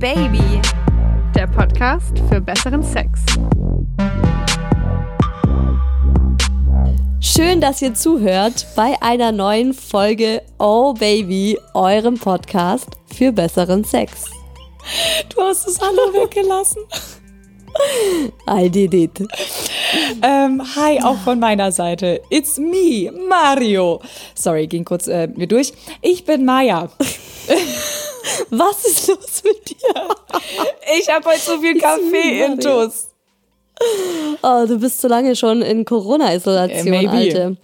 Baby, der Podcast für besseren Sex. Schön, dass ihr zuhört bei einer neuen Folge Oh Baby, eurem Podcast für besseren Sex. Du hast es alle weggelassen. I did it. Ähm, hi, auch von meiner Seite. It's me, Mario. Sorry, ging kurz äh, mir durch. Ich bin Maya. Was ist los mit dir? Ich habe heute so viel Kaffee in Tuss. Oh, du bist so lange schon in Corona-Isolation, Äh. Alte.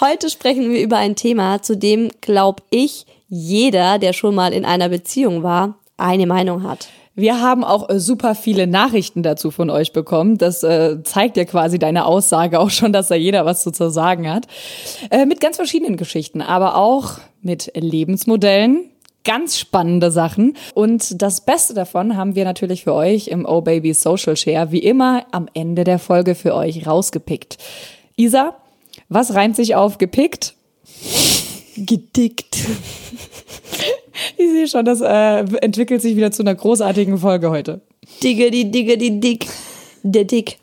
Heute sprechen wir über ein Thema, zu dem, glaube ich, jeder, der schon mal in einer Beziehung war, eine Meinung hat. Wir haben auch äh, super viele Nachrichten dazu von euch bekommen. Das äh, zeigt ja quasi deine Aussage auch schon, dass da jeder was zu zu sagen hat. Äh, mit ganz verschiedenen Geschichten, aber auch mit Lebensmodellen. Ganz spannende Sachen. Und das Beste davon haben wir natürlich für euch im Oh Baby Social Share, wie immer am Ende der Folge für euch rausgepickt. Isa, was reimt sich auf gepickt? Gedickt. Ich sehe schon, das äh, entwickelt sich wieder zu einer großartigen Folge heute. Diggedi, diggedi, dick. Der Dick.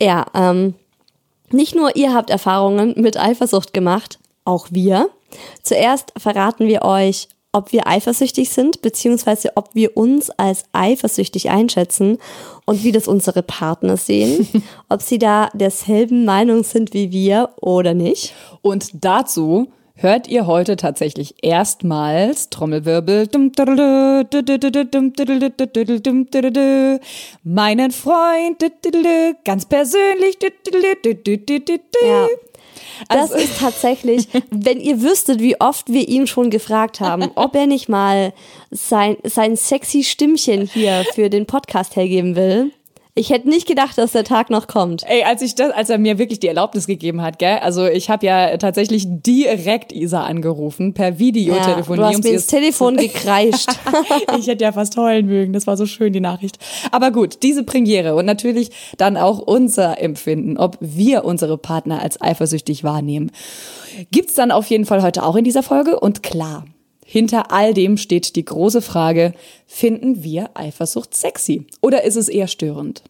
Ja, ähm, nicht nur ihr habt Erfahrungen mit Eifersucht gemacht, auch wir. Zuerst verraten wir euch, ob wir eifersüchtig sind, beziehungsweise ob wir uns als eifersüchtig einschätzen und wie das unsere Partner sehen, ob sie da derselben Meinung sind wie wir oder nicht. Und dazu hört ihr heute tatsächlich erstmals Trommelwirbel meinen Freund ganz persönlich Ja. Das Also- ist tatsächlich, wenn ihr wüsstet, wie oft wir ihn schon gefragt haben, ob er nicht mal sein, sein sexy Stimmchen hier für den Podcast hergeben will. Ich hätte nicht gedacht, dass der Tag noch kommt. Ey, als ich das, als er mir wirklich die Erlaubnis gegeben hat, gell? Also ich habe ja tatsächlich direkt Isa angerufen per Videotelefonie. du hast mir ins Telefon gekreischt. ich hätte ja fast heulen mögen. Das war so schön, die Nachricht. Aber gut, diese Premiere und natürlich dann auch unser Empfinden, ob wir unsere Partner als eifersüchtig wahrnehmen, gibt's dann auf jeden Fall heute auch in dieser Folge. Und klar, hinter all dem steht die große Frage, finden wir Eifersucht sexy? Oder ist es eher störend?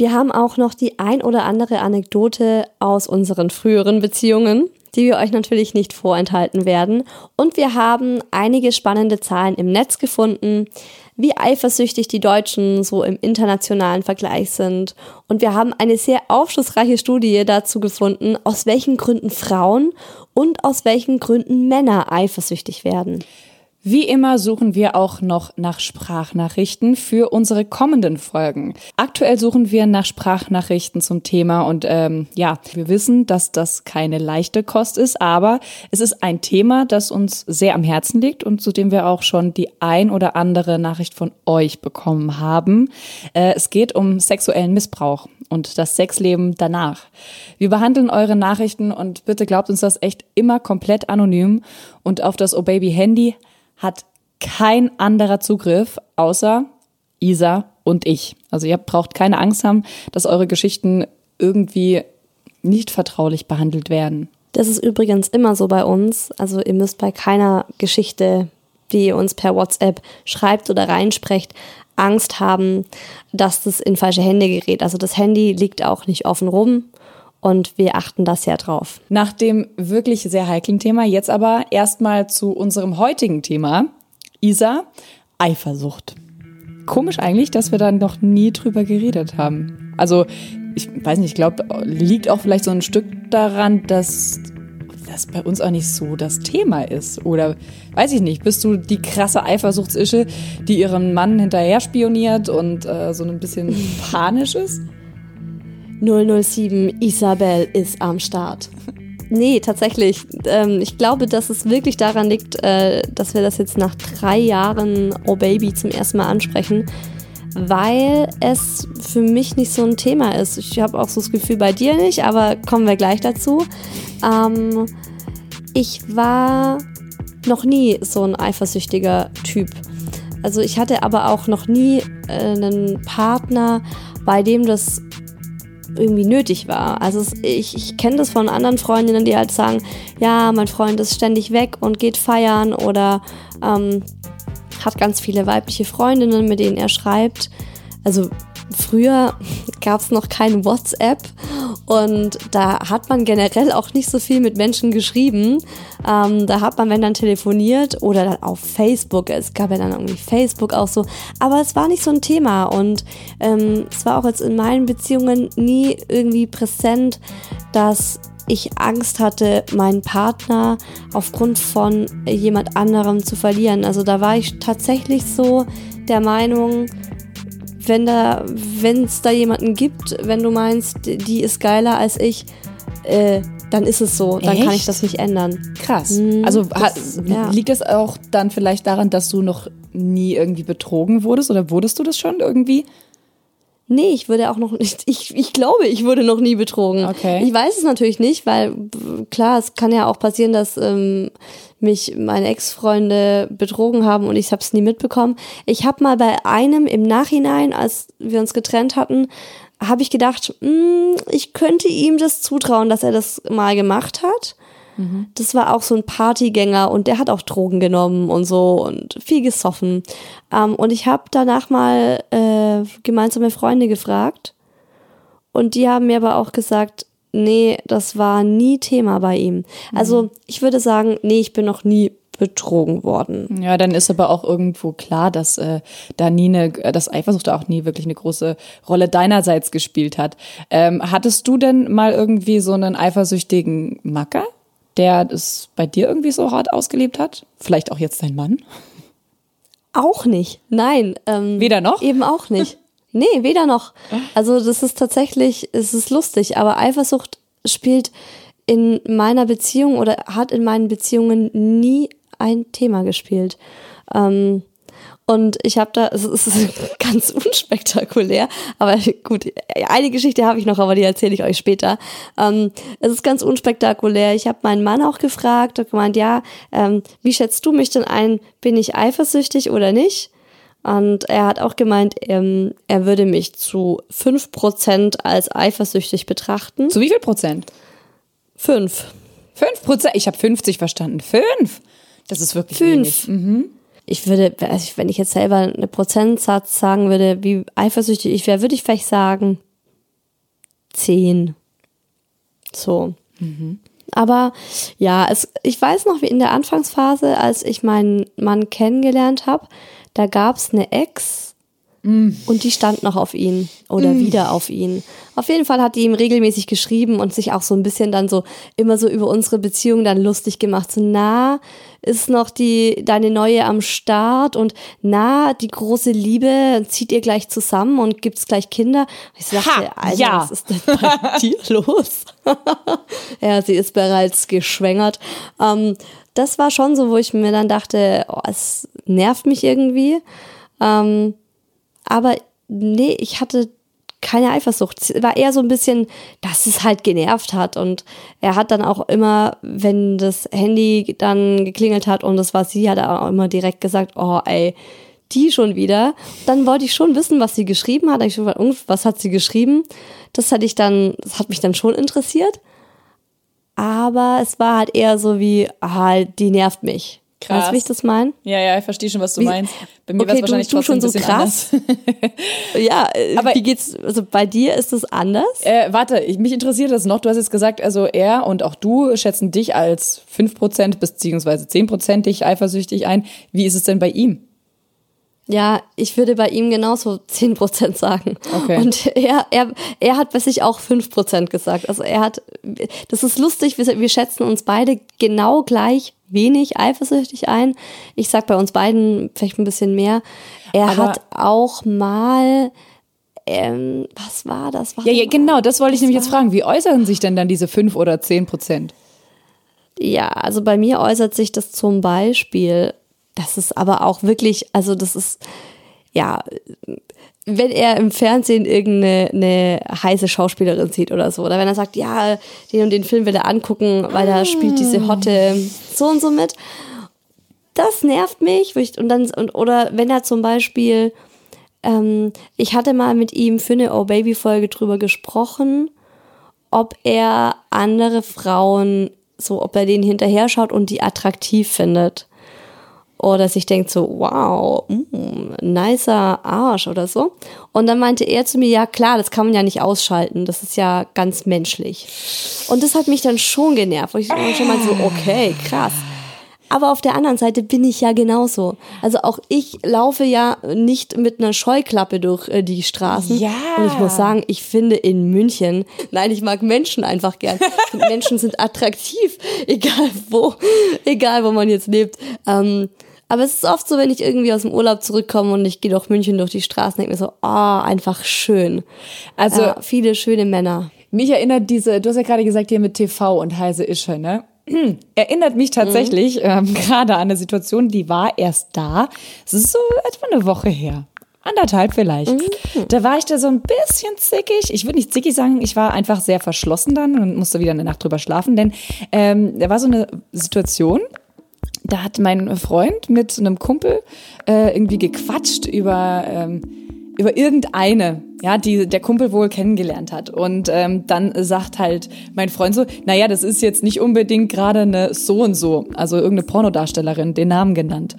Wir haben auch noch die ein oder andere Anekdote aus unseren früheren Beziehungen, die wir euch natürlich nicht vorenthalten werden. Und wir haben einige spannende Zahlen im Netz gefunden, wie eifersüchtig die Deutschen so im internationalen Vergleich sind. Und wir haben eine sehr aufschlussreiche Studie dazu gefunden, aus welchen Gründen Frauen und aus welchen Gründen Männer eifersüchtig werden. Wie immer suchen wir auch noch nach Sprachnachrichten für unsere kommenden Folgen. Aktuell suchen wir nach Sprachnachrichten zum Thema und ähm, ja, wir wissen, dass das keine leichte Kost ist, aber es ist ein Thema, das uns sehr am Herzen liegt und zu dem wir auch schon die ein oder andere Nachricht von euch bekommen haben. Äh, es geht um sexuellen Missbrauch und das Sexleben danach. Wir behandeln eure Nachrichten und bitte glaubt uns das echt immer komplett anonym und auf das Oh Baby Handy hat kein anderer Zugriff außer Isa und ich. Also ihr braucht keine Angst haben, dass eure Geschichten irgendwie nicht vertraulich behandelt werden. Das ist übrigens immer so bei uns. Also ihr müsst bei keiner Geschichte, die ihr uns per WhatsApp schreibt oder reinsprecht, Angst haben, dass das in falsche Hände gerät. Also das Handy liegt auch nicht offen rum und wir achten da sehr drauf. Nach dem wirklich sehr heiklen Thema jetzt aber erstmal zu unserem heutigen Thema. Isa, Eifersucht. Komisch eigentlich, dass wir da noch nie drüber geredet haben. Also, ich weiß nicht, ich glaube, liegt auch vielleicht so ein Stück daran, dass das bei uns auch nicht so das Thema ist. Oder weiß ich nicht, bist du die krasse Eifersuchtsische, die ihrem Mann hinterher spioniert und äh, so ein bisschen panisch ist? 007 Isabel ist am Start. Nee, tatsächlich. Ähm, ich glaube, dass es wirklich daran liegt, äh, dass wir das jetzt nach drei Jahren Oh Baby zum ersten Mal ansprechen, weil es für mich nicht so ein Thema ist. Ich habe auch so das Gefühl bei dir nicht, aber kommen wir gleich dazu. Ähm, ich war noch nie so ein eifersüchtiger Typ. Also ich hatte aber auch noch nie äh, einen Partner, bei dem das irgendwie nötig war. Also ich, ich kenne das von anderen Freundinnen, die halt sagen, ja, mein Freund ist ständig weg und geht feiern oder ähm, hat ganz viele weibliche Freundinnen, mit denen er schreibt. Also früher gab es noch kein WhatsApp und da hat man generell auch nicht so viel mit Menschen geschrieben. Ähm, da hat man, wenn dann telefoniert oder dann auf Facebook. Es gab ja dann irgendwie Facebook auch so. Aber es war nicht so ein Thema und ähm, es war auch jetzt in meinen Beziehungen nie irgendwie präsent, dass ich Angst hatte, meinen Partner aufgrund von jemand anderem zu verlieren. Also da war ich tatsächlich so der Meinung, wenn da, wenn es da jemanden gibt, wenn du meinst, die ist geiler als ich, äh, dann ist es so. Dann Echt? kann ich das nicht ändern. Krass. Mhm, also das- hat, ja. liegt es auch dann vielleicht daran, dass du noch nie irgendwie betrogen wurdest oder wurdest du das schon irgendwie? Nee, ich würde auch noch nicht, ich, ich glaube, ich wurde noch nie betrogen. Okay. Ich weiß es natürlich nicht, weil klar, es kann ja auch passieren, dass ähm, mich meine Ex-Freunde betrogen haben und ich habe es nie mitbekommen. Ich habe mal bei einem im Nachhinein, als wir uns getrennt hatten, habe ich gedacht, mh, ich könnte ihm das zutrauen, dass er das mal gemacht hat. Das war auch so ein Partygänger und der hat auch Drogen genommen und so und viel gesoffen. Ähm, und ich habe danach mal äh, gemeinsame Freunde gefragt und die haben mir aber auch gesagt, nee, das war nie Thema bei ihm. Also ich würde sagen, nee, ich bin noch nie betrogen worden. Ja, dann ist aber auch irgendwo klar, dass äh, da nie eine, dass Eifersucht da auch nie wirklich eine große Rolle deinerseits gespielt hat. Ähm, hattest du denn mal irgendwie so einen eifersüchtigen Macker, der das bei dir irgendwie so hart ausgelebt hat? Vielleicht auch jetzt dein Mann? Auch nicht. Nein. Ähm, Weder noch? Eben auch nicht. Nee, weder noch. Also das ist tatsächlich, es ist lustig, aber Eifersucht spielt in meiner Beziehung oder hat in meinen Beziehungen nie ein Thema gespielt. Ähm, und ich habe da, es ist ganz unspektakulär, aber gut, eine Geschichte habe ich noch, aber die erzähle ich euch später. Ähm, es ist ganz unspektakulär. Ich habe meinen Mann auch gefragt und gemeint, ja, ähm, wie schätzt du mich denn ein? Bin ich eifersüchtig oder nicht? Und er hat auch gemeint, ähm, er würde mich zu 5% als eifersüchtig betrachten. Zu wie viel Prozent? Fünf. Fünf Prozent? Ich habe 50 verstanden. Fünf? Das ist wirklich Fünf. wenig. Ich würde, also wenn ich jetzt selber einen Prozentsatz sagen würde, wie eifersüchtig ich wäre, würde ich vielleicht sagen 10. So. Aber ja, es, ich weiß noch, wie in der Anfangsphase, als ich meinen Mann kennengelernt habe, da gab es eine Ex und die stand noch auf ihn oder wieder auf ihn. Auf jeden Fall hat die ihm regelmäßig geschrieben und sich auch so ein bisschen dann so immer so über unsere Beziehung dann lustig gemacht. So, na, ist noch die, deine neue am Start und na, die große Liebe zieht ihr gleich zusammen und gibt's gleich Kinder. Ich dachte, Ha, Alter, ja. was ist denn bei dir los? ja, sie ist bereits geschwängert. Ähm, das war schon so, wo ich mir dann dachte, oh, es nervt mich irgendwie. Ähm, aber nee, ich hatte keine Eifersucht. Es war eher so ein bisschen, dass es halt genervt hat. Und er hat dann auch immer, wenn das Handy dann geklingelt hat und das war sie, hat er auch immer direkt gesagt, oh ey, die schon wieder. Dann wollte ich schon wissen, was sie geschrieben hat. Ich gefragt, was hat sie geschrieben? Das hatte ich dann, das hat mich dann schon interessiert. Aber es war halt eher so wie, ah, die nervt mich. Krass. Weißt du, wie ich das meine? Ja, ja, ich verstehe schon, was du Wie- meinst. Bei mir Okay, war es wahrscheinlich du schon ein so krass? Ja, äh, Aber- wie geht's, also bei dir ist es anders? Äh, warte, ich, mich interessiert das noch. Du hast jetzt gesagt, also er und auch du schätzen dich als 5% beziehungsweise 10% dich eifersüchtig ein. Wie ist es denn bei ihm? Ja, ich würde bei ihm genauso 10% sagen. Okay. Und er, er, er hat bei sich auch 5% gesagt. Also er hat, das ist lustig, wir, wir schätzen uns beide genau gleich wenig eifersüchtig ein. Ich sag bei uns beiden vielleicht ein bisschen mehr. Er Aber- hat auch mal, ähm, was war das? Ja, ja, Warte genau, das wollte ich nämlich jetzt fragen. Wie äußern sich denn dann diese 5 oder 10%? Ja, also bei mir äußert sich das zum Beispiel, das ist aber auch wirklich, also das ist, ja, wenn er im Fernsehen irgendeine eine heiße Schauspielerin sieht oder so, oder wenn er sagt, ja, den und den Film will er angucken, weil da spielt diese Hotte so und so mit, das nervt mich. Und dann, und, oder wenn er zum Beispiel, ähm, ich hatte mal mit ihm für eine Oh Baby Folge drüber gesprochen, ob er andere Frauen, so ob er denen hinterher schaut und die attraktiv findet. Oder sich denkt so, wow, mm, nicer Arsch oder so. Und dann meinte er zu mir, ja klar, das kann man ja nicht ausschalten, das ist ja ganz menschlich. Und das hat mich dann schon genervt, wo ich schon mal so, okay, krass. Aber auf der anderen Seite bin ich ja genauso. Also auch ich laufe ja nicht mit einer Scheuklappe durch äh, die Straßen. Ja. Und ich muss sagen, ich finde in München, nein, ich mag Menschen einfach gern. Menschen sind attraktiv, egal wo, egal wo man jetzt lebt. Ähm, aber es ist oft so, wenn ich irgendwie aus dem Urlaub zurückkomme und ich gehe durch München durch die Straßen, denke mir so, ah, oh, einfach schön. Also ja, viele schöne Männer. Mich erinnert diese, du hast ja gerade gesagt, hier mit TV und heiße Ische, ne? erinnert mich tatsächlich mhm. ähm, gerade an eine Situation, die war erst da. Es ist so etwa eine Woche her. Anderthalb vielleicht. Mhm. Da war ich da so ein bisschen zickig. Ich würde nicht zickig sagen, ich war einfach sehr verschlossen dann und musste wieder eine Nacht drüber schlafen, denn ähm, da war so eine Situation, da hat mein Freund mit einem Kumpel äh, irgendwie gequatscht über, ähm, über irgendeine, ja, die der Kumpel wohl kennengelernt hat. Und ähm, dann sagt halt mein Freund so, naja, das ist jetzt nicht unbedingt gerade eine so und so, also irgendeine Pornodarstellerin, den Namen genannt.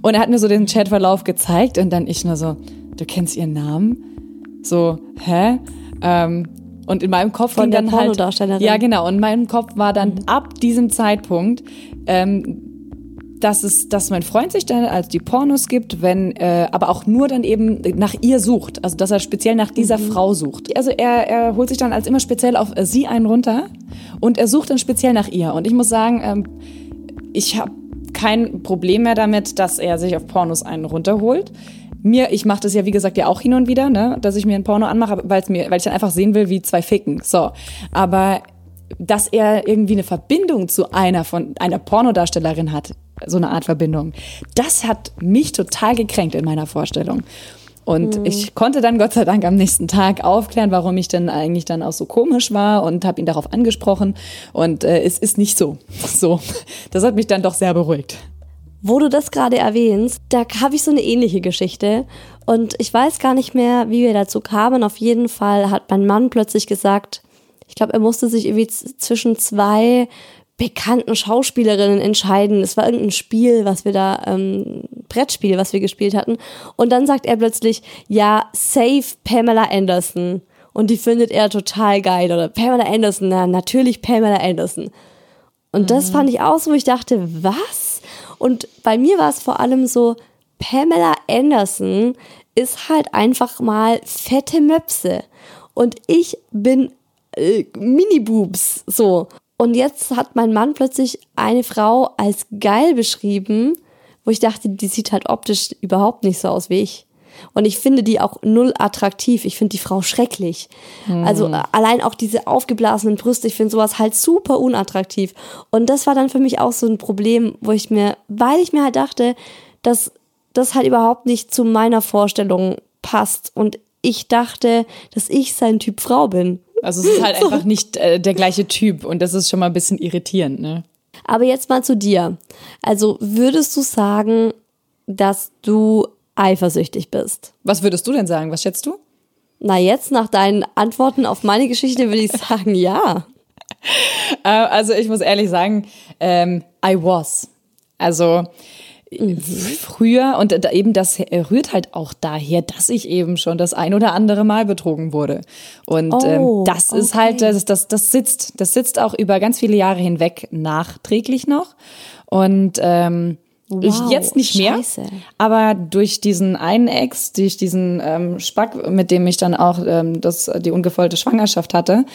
Und er hat mir so den Chatverlauf gezeigt und dann ich nur so, du kennst ihren Namen? So, hä? Ähm, und in meinem Kopf ging dann halt, ja genau, und in meinem Kopf war dann mhm. ab diesem Zeitpunkt ähm, dass es, dass mein Freund sich dann als die Pornos gibt, wenn, äh, aber auch nur dann eben nach ihr sucht, also dass er speziell nach dieser mhm. Frau sucht. Also er, er holt sich dann als immer speziell auf äh, sie einen runter und er sucht dann speziell nach ihr. Und ich muss sagen, ähm, ich habe kein Problem mehr damit, dass er sich auf Pornos einen runterholt. Mir, ich mache das ja wie gesagt ja auch hin und wieder, ne, dass ich mir ein Porno anmache, weil mir, weil ich dann einfach sehen will, wie zwei ficken. So, aber dass er irgendwie eine Verbindung zu einer von einer Pornodarstellerin hat, so eine Art Verbindung. Das hat mich total gekränkt in meiner Vorstellung. Und mhm. ich konnte dann Gott sei Dank am nächsten Tag aufklären, warum ich denn eigentlich dann auch so komisch war und habe ihn darauf angesprochen. Und äh, es ist nicht so. So, das hat mich dann doch sehr beruhigt. Wo du das gerade erwähnst, da habe ich so eine ähnliche Geschichte. Und ich weiß gar nicht mehr, wie wir dazu kamen. Auf jeden Fall hat mein Mann plötzlich gesagt, ich glaube, er musste sich irgendwie zwischen zwei bekannten Schauspielerinnen entscheiden. Es war irgendein Spiel, was wir da, ähm, Brettspiel, was wir gespielt hatten. Und dann sagt er plötzlich, ja, save Pamela Anderson. Und die findet er total geil. Oder Pamela Anderson, na, natürlich Pamela Anderson. Und mhm. das fand ich auch so, wo ich dachte, was? Und bei mir war es vor allem so, Pamela Anderson ist halt einfach mal fette Möpse. Und ich bin äh, Mini-Boobs, so. Und jetzt hat mein Mann plötzlich eine Frau als geil beschrieben, wo ich dachte, die sieht halt optisch überhaupt nicht so aus wie ich. Und ich finde die auch null attraktiv. Ich finde die Frau schrecklich. Mhm. Also äh, allein auch diese aufgeblasenen Brüste, ich finde sowas halt super unattraktiv. Und das war dann für mich auch so ein Problem, wo ich mir, weil ich mir halt dachte, dass das halt überhaupt nicht zu meiner Vorstellung passt. Und ich dachte, dass ich sein Typ Frau bin. Also es ist halt einfach nicht äh, der gleiche Typ und das ist schon mal ein bisschen irritierend, ne? Aber jetzt mal zu dir. Also würdest du sagen, dass du eifersüchtig bist? Was würdest du denn sagen? Was schätzt du? Na jetzt, nach deinen Antworten auf meine Geschichte, würde ich sagen, ja. Äh, also ich muss ehrlich sagen, ähm, I was. Also Mhm. früher und eben das rührt halt auch daher, dass ich eben schon das ein oder andere Mal betrogen wurde. Und oh, ähm, das okay. ist halt, das, das, das sitzt, das sitzt auch über ganz viele Jahre hinweg nachträglich noch. Und ähm, Wow, jetzt nicht mehr, Scheiße. aber durch diesen einen Ex, durch diesen ähm, Spack, mit dem ich dann auch ähm, das, die ungefüllte Schwangerschaft hatte.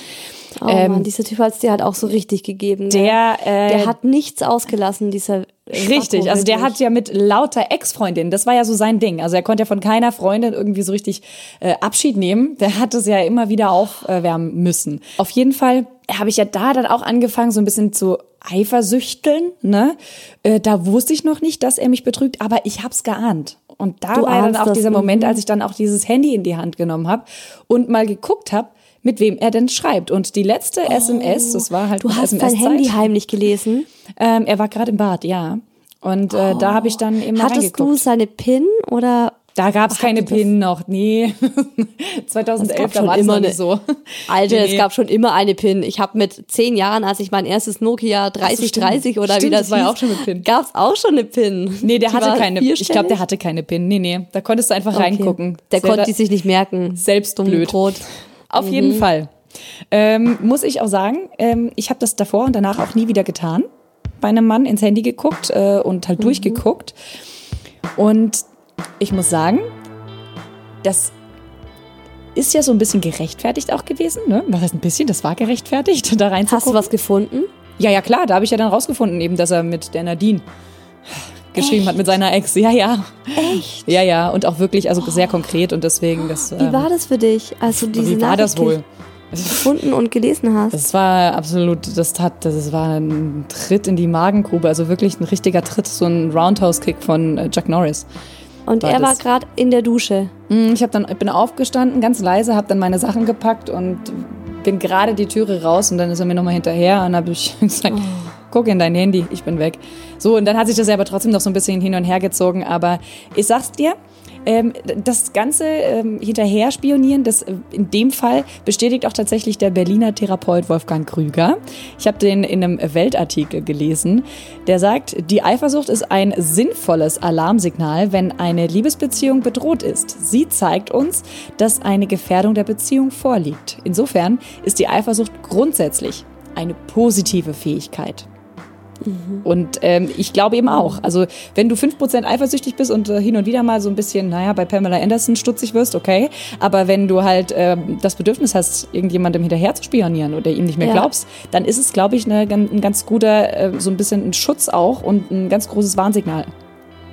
Oh ähm, Mann, dieser Typ hat es dir halt auch so richtig gegeben. Ne? Der, äh, der hat nichts ausgelassen, dieser Richtig, also der hat ja mit lauter Ex-Freundinnen, das war ja so sein Ding. Also er konnte ja von keiner Freundin irgendwie so richtig äh, Abschied nehmen. Der hat es ja immer wieder aufwärmen müssen. Auf jeden Fall habe ich ja da dann auch angefangen, so ein bisschen zu eifersüchteln. Ne? Äh, da wusste ich noch nicht, dass er mich betrügt, aber ich hab's geahnt. Und da du war dann auch dieser Moment, mhm. als ich dann auch dieses Handy in die Hand genommen habe und mal geguckt habe, mit wem er denn schreibt. Und die letzte oh, SMS, das war halt Du hast dein Handy heimlich gelesen? Ähm, er war gerade im Bad, ja. Und äh, oh. da habe ich dann immer Hattest du seine PIN oder Da gab es keine PIN noch, nee. 2011, da war noch nicht so. Alter, Nee, es gab schon immer eine PIN. Ich habe mit zehn Jahren, als ich mein erstes Nokia 3030 oder Stimmt, wie das das war ja hieß, auch schon mit PIN. Gab's auch schon eine PIN. Nee, der Die hatte keine, ich glaube, der hatte keine PIN. Nee, nee, da konntest du einfach Okay. reingucken. Der Selber- konnte die sich nicht merken. selbst Dumm blöd. Krot. Auf Mhm. jeden Fall. Ähm, muss ich auch sagen, ähm, ich habe das davor und danach auch nie wieder getan. Bei einem Mann ins Handy geguckt äh, und Mhm. halt durchgeguckt. Und ich muss sagen, das ist ja so ein bisschen gerechtfertigt auch gewesen. Ne? Was heißt ein bisschen? Das war gerechtfertigt, da reinzugucken. Hast du was gefunden? Ja, ja, klar, da habe ich ja dann rausgefunden, eben, dass er mit der Nadine geschrieben hat, mit seiner Ex. Ja, ja. Echt? Ja, ja, und auch wirklich, also sehr konkret und deswegen, das. Wie war das für dich, als du diese wie war das wohl? gefunden und gelesen hast? Das war absolut, das tat, das war ein Tritt in die Magengrube, also wirklich ein richtiger Tritt, so ein Roundhouse-Kick von äh, Chuck Norris. Und war er war gerade in der Dusche. Mm, Ich hab dann, ich bin aufgestanden, ganz leise, habe dann meine Sachen gepackt und bin gerade die Türe raus und dann ist er mir nochmal hinterher und habe ich gesagt, guck in dein Handy, ich bin weg. So, und dann hat sich das aber trotzdem noch so ein bisschen hin und her gezogen, aber ich sag's dir, ähm, das ganze ähm, hinterher spionieren, das äh, in dem Fall bestätigt auch tatsächlich der Berliner Therapeut Wolfgang Krüger. Ich habe den in einem Weltartikel gelesen, der sagt, die Eifersucht ist ein sinnvolles Alarmsignal, wenn eine Liebesbeziehung bedroht ist. Sie zeigt uns, dass eine Gefährdung der Beziehung vorliegt. Insofern ist die Eifersucht grundsätzlich eine positive Fähigkeit. Und ähm, ich glaube eben auch, also wenn du 5% eifersüchtig bist und äh, hin und wieder mal so ein bisschen, naja, bei Pamela Anderson stutzig wirst, okay, aber wenn du halt ähm, das Bedürfnis hast, irgendjemandem hinterher zu spionieren oder ihm nicht mehr Ja. glaubst, dann ist es, glaube ich, eine, ein ganz guter, äh, so ein bisschen ein Schutz auch und ein ganz großes Warnsignal.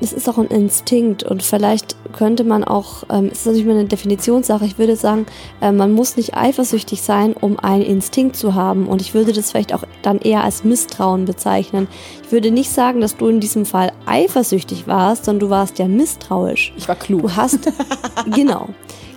Es ist auch ein Instinkt und vielleicht könnte man auch, ähm, es ist natürlich mal eine Definitionssache, ich würde sagen, äh, man muss nicht eifersüchtig sein, um einen Instinkt zu haben und ich würde das vielleicht auch dann eher als Misstrauen bezeichnen. Ich würde nicht sagen, dass du in diesem Fall eifersüchtig warst, sondern du warst ja misstrauisch. Ich war klug. Du hast, genau.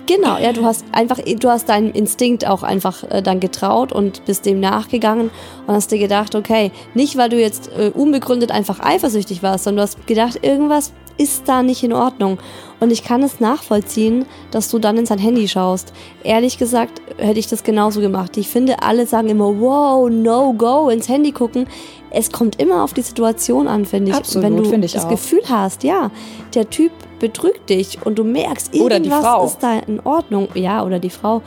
Genau, ja, du hast einfach, du hast deinem Instinkt auch einfach äh, dann getraut und bist dem nachgegangen und hast dir gedacht, okay, nicht weil du jetzt äh, unbegründet einfach eifersüchtig warst, sondern du hast gedacht, irgendwas ist da nicht in Ordnung. Und ich kann es nachvollziehen, dass du dann in sein Handy schaust. Ehrlich gesagt hätte ich das genauso gemacht. Ich finde, alle sagen immer, wow, no go, ins Handy gucken. Es kommt immer auf die Situation an, finde ich. Absolut, Wenn du das auch. Gefühl hast, ja, der Typ betrügt dich und du merkst, irgendwas ist da in Ordnung. Ja, oder die Frau.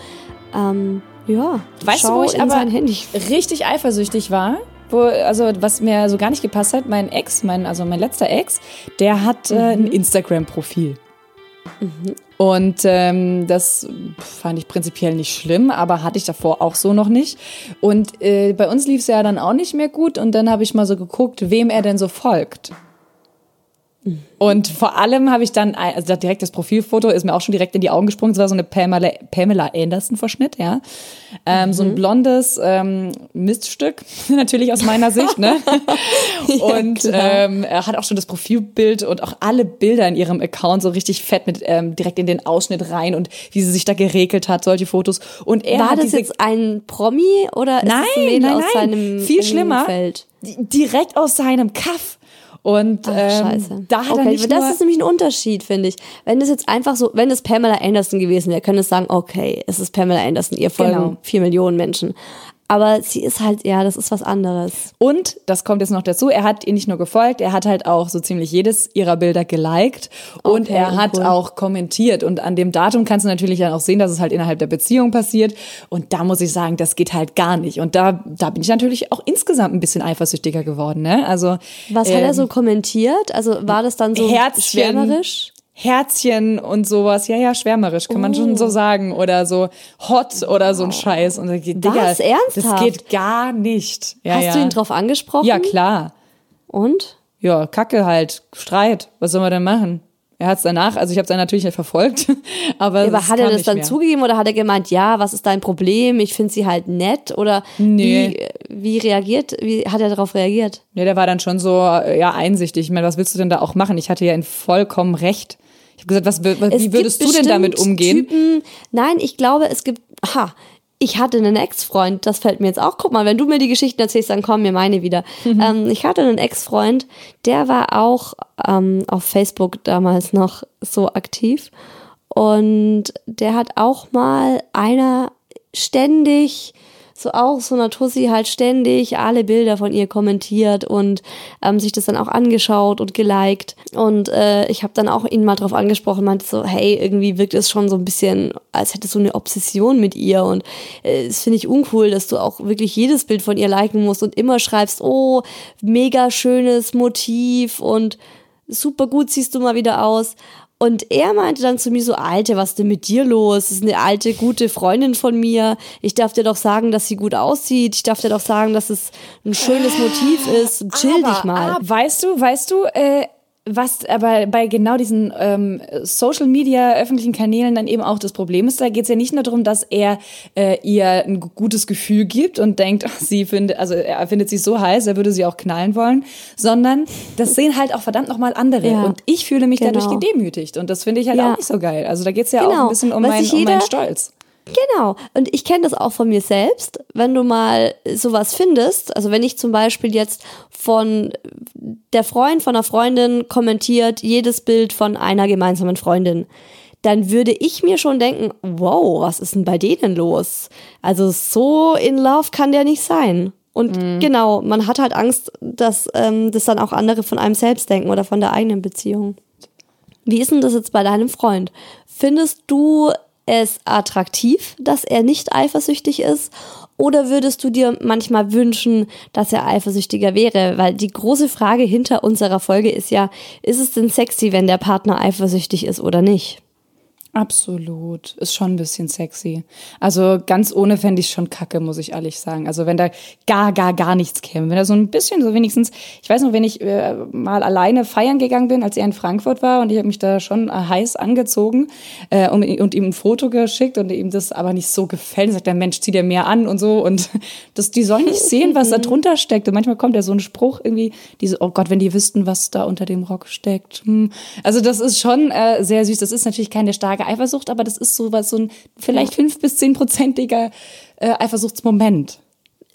Ähm, ja, Weißt du, schau wo ich aber richtig eifersüchtig war? Wo, also was mir so gar nicht gepasst hat, mein Ex, mein, also mein letzter Ex, der hat äh, ein Instagram-Profil. Und ähm, das fand ich prinzipiell nicht schlimm, aber hatte ich davor auch so noch nicht. Und äh, bei uns lief es ja dann auch nicht mehr gut und dann habe ich mal so geguckt, wem er denn so folgt. Und vor allem habe ich dann, also direkt das Profilfoto ist mir auch schon direkt in die Augen gesprungen. Es war so eine Pamela, Pamela Anderson-Verschnitt, ja. Ähm, So ein blondes ähm, Miststück, natürlich aus meiner Sicht, ne? und ähm, er hat auch schon das Profilbild und auch alle Bilder in ihrem Account so richtig fett mit ähm, direkt in den Ausschnitt rein und wie sie sich da geregelt hat, solche Fotos. Und er War hat das jetzt ein Promi oder ist Nein, es ein Mädel nein, aus nein. seinem Viel schlimmer. Umfeld? direkt aus seinem Kaff. Und Ach, ähm, scheiße. da hat er okay, nicht das ist nämlich ein Unterschied, finde ich. Wenn es jetzt einfach so, wenn es Pamela Anderson gewesen wäre, könnte es sagen, okay, es ist Pamela Anderson, ihr folgen Genau. vier Millionen Menschen. Aber sie ist halt, ja, das ist was anderes. Und, das kommt jetzt noch dazu, er hat ihr nicht nur gefolgt, er hat halt auch so ziemlich jedes ihrer Bilder geliked und Okay, er hat cool. auch kommentiert. Und an dem Datum kannst du natürlich dann auch sehen, dass es halt innerhalb der Beziehung passiert. Und da muss ich sagen, das geht halt gar nicht. Und da, da bin ich natürlich auch insgesamt ein bisschen eifersüchtiger geworden. Ne? Also, Was hat er ähm, so kommentiert? Also war das dann so schwärmerisch? Herzchen und sowas, ja, ja, schwärmerisch, kann man schon Oh. so sagen. Oder so hot oder so ein Scheiß. Und, Digga, Was? Das Ernsthaft? geht gar nicht. Ja, Hast ja. du ihn drauf angesprochen? Ja, klar. Und? Ja, Kacke halt, Streit. Was soll man denn machen? Er hat's danach, also ich habe es dann natürlich nicht verfolgt, aber, Ja, aber es hat er das dann mehr. zugegeben oder hat er gemeint, ja, was ist dein Problem? Ich finde sie halt nett oder Nee. wie, wie reagiert, wie hat er darauf reagiert? Nee, der war dann schon so, äh, ja, einsichtig. Ich meine, was willst du denn da auch machen? Ich hatte ja in vollkommen recht. Ich habe gesagt, was, Es wie würdest du denn damit umgehen? Typen, nein, ich glaube, es gibt, ha, ich hatte einen Ex-Freund, das fällt mir jetzt auch. Guck mal, wenn du mir die Geschichten erzählst, dann kommen mir meine wieder. Mhm. Ähm, ich hatte einen Ex-Freund, der war auch ähm, auf Facebook damals noch so aktiv. Und der hat auch mal einer ständig so auch so einer Tussi halt ständig alle Bilder von ihr kommentiert und ähm, sich das dann auch angeschaut und geliked. Und äh, ich habe dann auch ihn mal drauf angesprochen, meinte so, hey, irgendwie wirkt es schon so ein bisschen, als hättest du eine Obsession mit ihr. Und äh, finde ich uncool, dass du auch wirklich jedes Bild von ihr liken musst und immer schreibst, oh, mega schönes Motiv und super gut siehst du mal wieder aus. Und er meinte dann zu mir so, Alte, was ist denn mit dir los? Das ist eine alte, gute Freundin von mir. Ich darf dir doch sagen, dass sie gut aussieht. Ich darf dir doch sagen, dass es ein schönes Motiv ist. Chill aber, dich mal. Aber, weißt du, weißt du, äh, was aber bei genau diesen ähm, Social Media öffentlichen Kanälen dann eben auch das Problem ist, da geht es ja nicht nur darum, dass er äh, ihr ein gutes Gefühl gibt und denkt, sie findet, also er findet sie so heiß, er würde sie auch knallen wollen, sondern das sehen halt auch verdammt nochmal andere. Ja, und ich fühle mich genau. dadurch gedemütigt und das finde ich halt ja. auch nicht so geil. Also da geht es ja genau. auch ein bisschen um, mein, um meinen Stolz. Genau. Und ich kenne das auch von mir selbst. Wenn du mal sowas findest, also wenn ich zum Beispiel jetzt von der Freund von einer Freundin kommentiert jedes Bild von einer gemeinsamen Freundin, dann würde ich mir schon denken, wow, was ist denn bei denen los? Also so in Love kann der nicht sein. Und mhm. genau, man hat halt Angst, dass ähm, das dann auch andere von einem selbst denken oder von der eigenen Beziehung. Wie ist denn das jetzt bei deinem Freund? Findest du es attraktiv, dass er nicht eifersüchtig ist? Oder würdest du dir manchmal wünschen, dass er eifersüchtiger wäre? Weil die große Frage hinter unserer Folge ist ja, ist es denn sexy, wenn der Partner eifersüchtig ist oder nicht? Absolut. Ist schon ein bisschen sexy. Also ganz ohne fände ich schon kacke, muss ich ehrlich sagen. Also wenn da gar, gar, gar nichts käme. Wenn da so ein bisschen, so wenigstens, ich weiß noch, wenn ich äh, mal alleine feiern gegangen bin, als er in Frankfurt war und ich habe mich da schon äh, heiß angezogen äh, und, und, ihm ein Foto geschickt und ihm das aber nicht so gefällt. Sagt der Mensch, zieh dir mehr an und so. Und das, die sollen nicht sehen, was da drunter steckt. Und manchmal kommt ja so ein Spruch irgendwie, diese, oh Gott, wenn die wüssten, was da unter dem Rock steckt. Hm. Also das ist schon äh, sehr süß. Das ist natürlich keine starke Eifersucht, aber das ist so was, so ein vielleicht fünf bis zehnprozentiger äh, Eifersuchtsmoment.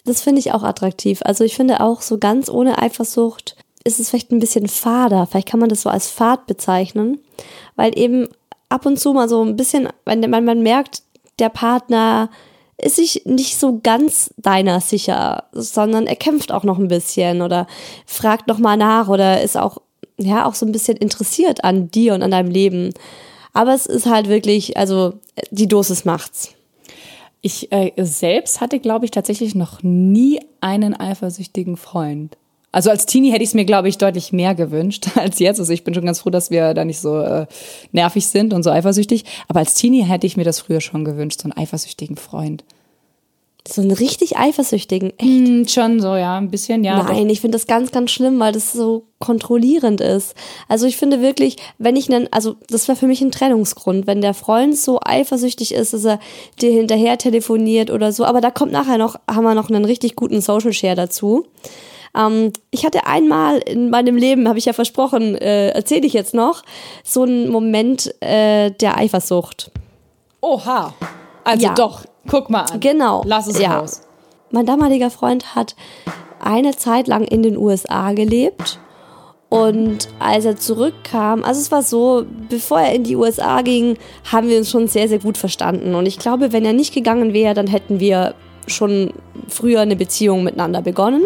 Das finde ich auch attraktiv. Also ich finde auch so ganz ohne Eifersucht ist es vielleicht ein bisschen fader. Vielleicht kann man das so als Fahrt bezeichnen, weil eben ab und zu mal so ein bisschen, wenn man, man merkt, der Partner ist sich nicht so ganz deiner sicher, sondern er kämpft auch noch ein bisschen oder fragt noch mal nach oder ist auch ja auch so ein bisschen interessiert an dir und an deinem Leben. Aber es ist halt wirklich, also die Dosis macht's. Ich äh, selbst hatte, glaube ich, tatsächlich noch nie einen eifersüchtigen Freund. Also als Teenie hätte ich es mir, glaube ich, deutlich mehr gewünscht als jetzt. Also ich bin schon ganz froh, dass wir da nicht so äh, nervig sind und so eifersüchtig. Aber als Teenie hätte ich mir das früher schon gewünscht, so einen eifersüchtigen Freund. So einen richtig eifersüchtigen, echt? Mm, schon so, ja, ein bisschen, ja. Nein, ich finde das ganz, ganz schlimm, weil das so kontrollierend ist. Also ich finde wirklich, wenn ich einen, also das wäre für mich ein Trennungsgrund, wenn der Freund so eifersüchtig ist, dass er dir hinterher telefoniert oder so. Aber da kommt nachher noch, haben wir noch einen richtig guten Social Share dazu. Ähm, ich hatte einmal in meinem Leben, habe ich ja versprochen, äh, erzähle ich jetzt noch, so einen Moment äh, der Eifersucht. Oha. Also ja. doch, guck mal an. Genau. Lass es ja. raus. Mein damaliger Freund hat eine Zeit lang in den USA gelebt. Und als er zurückkam, also es war so, bevor er in die USA ging, haben wir uns schon sehr, sehr gut verstanden. Und ich glaube, wenn er nicht gegangen wäre, dann hätten wir schon früher eine Beziehung miteinander begonnen.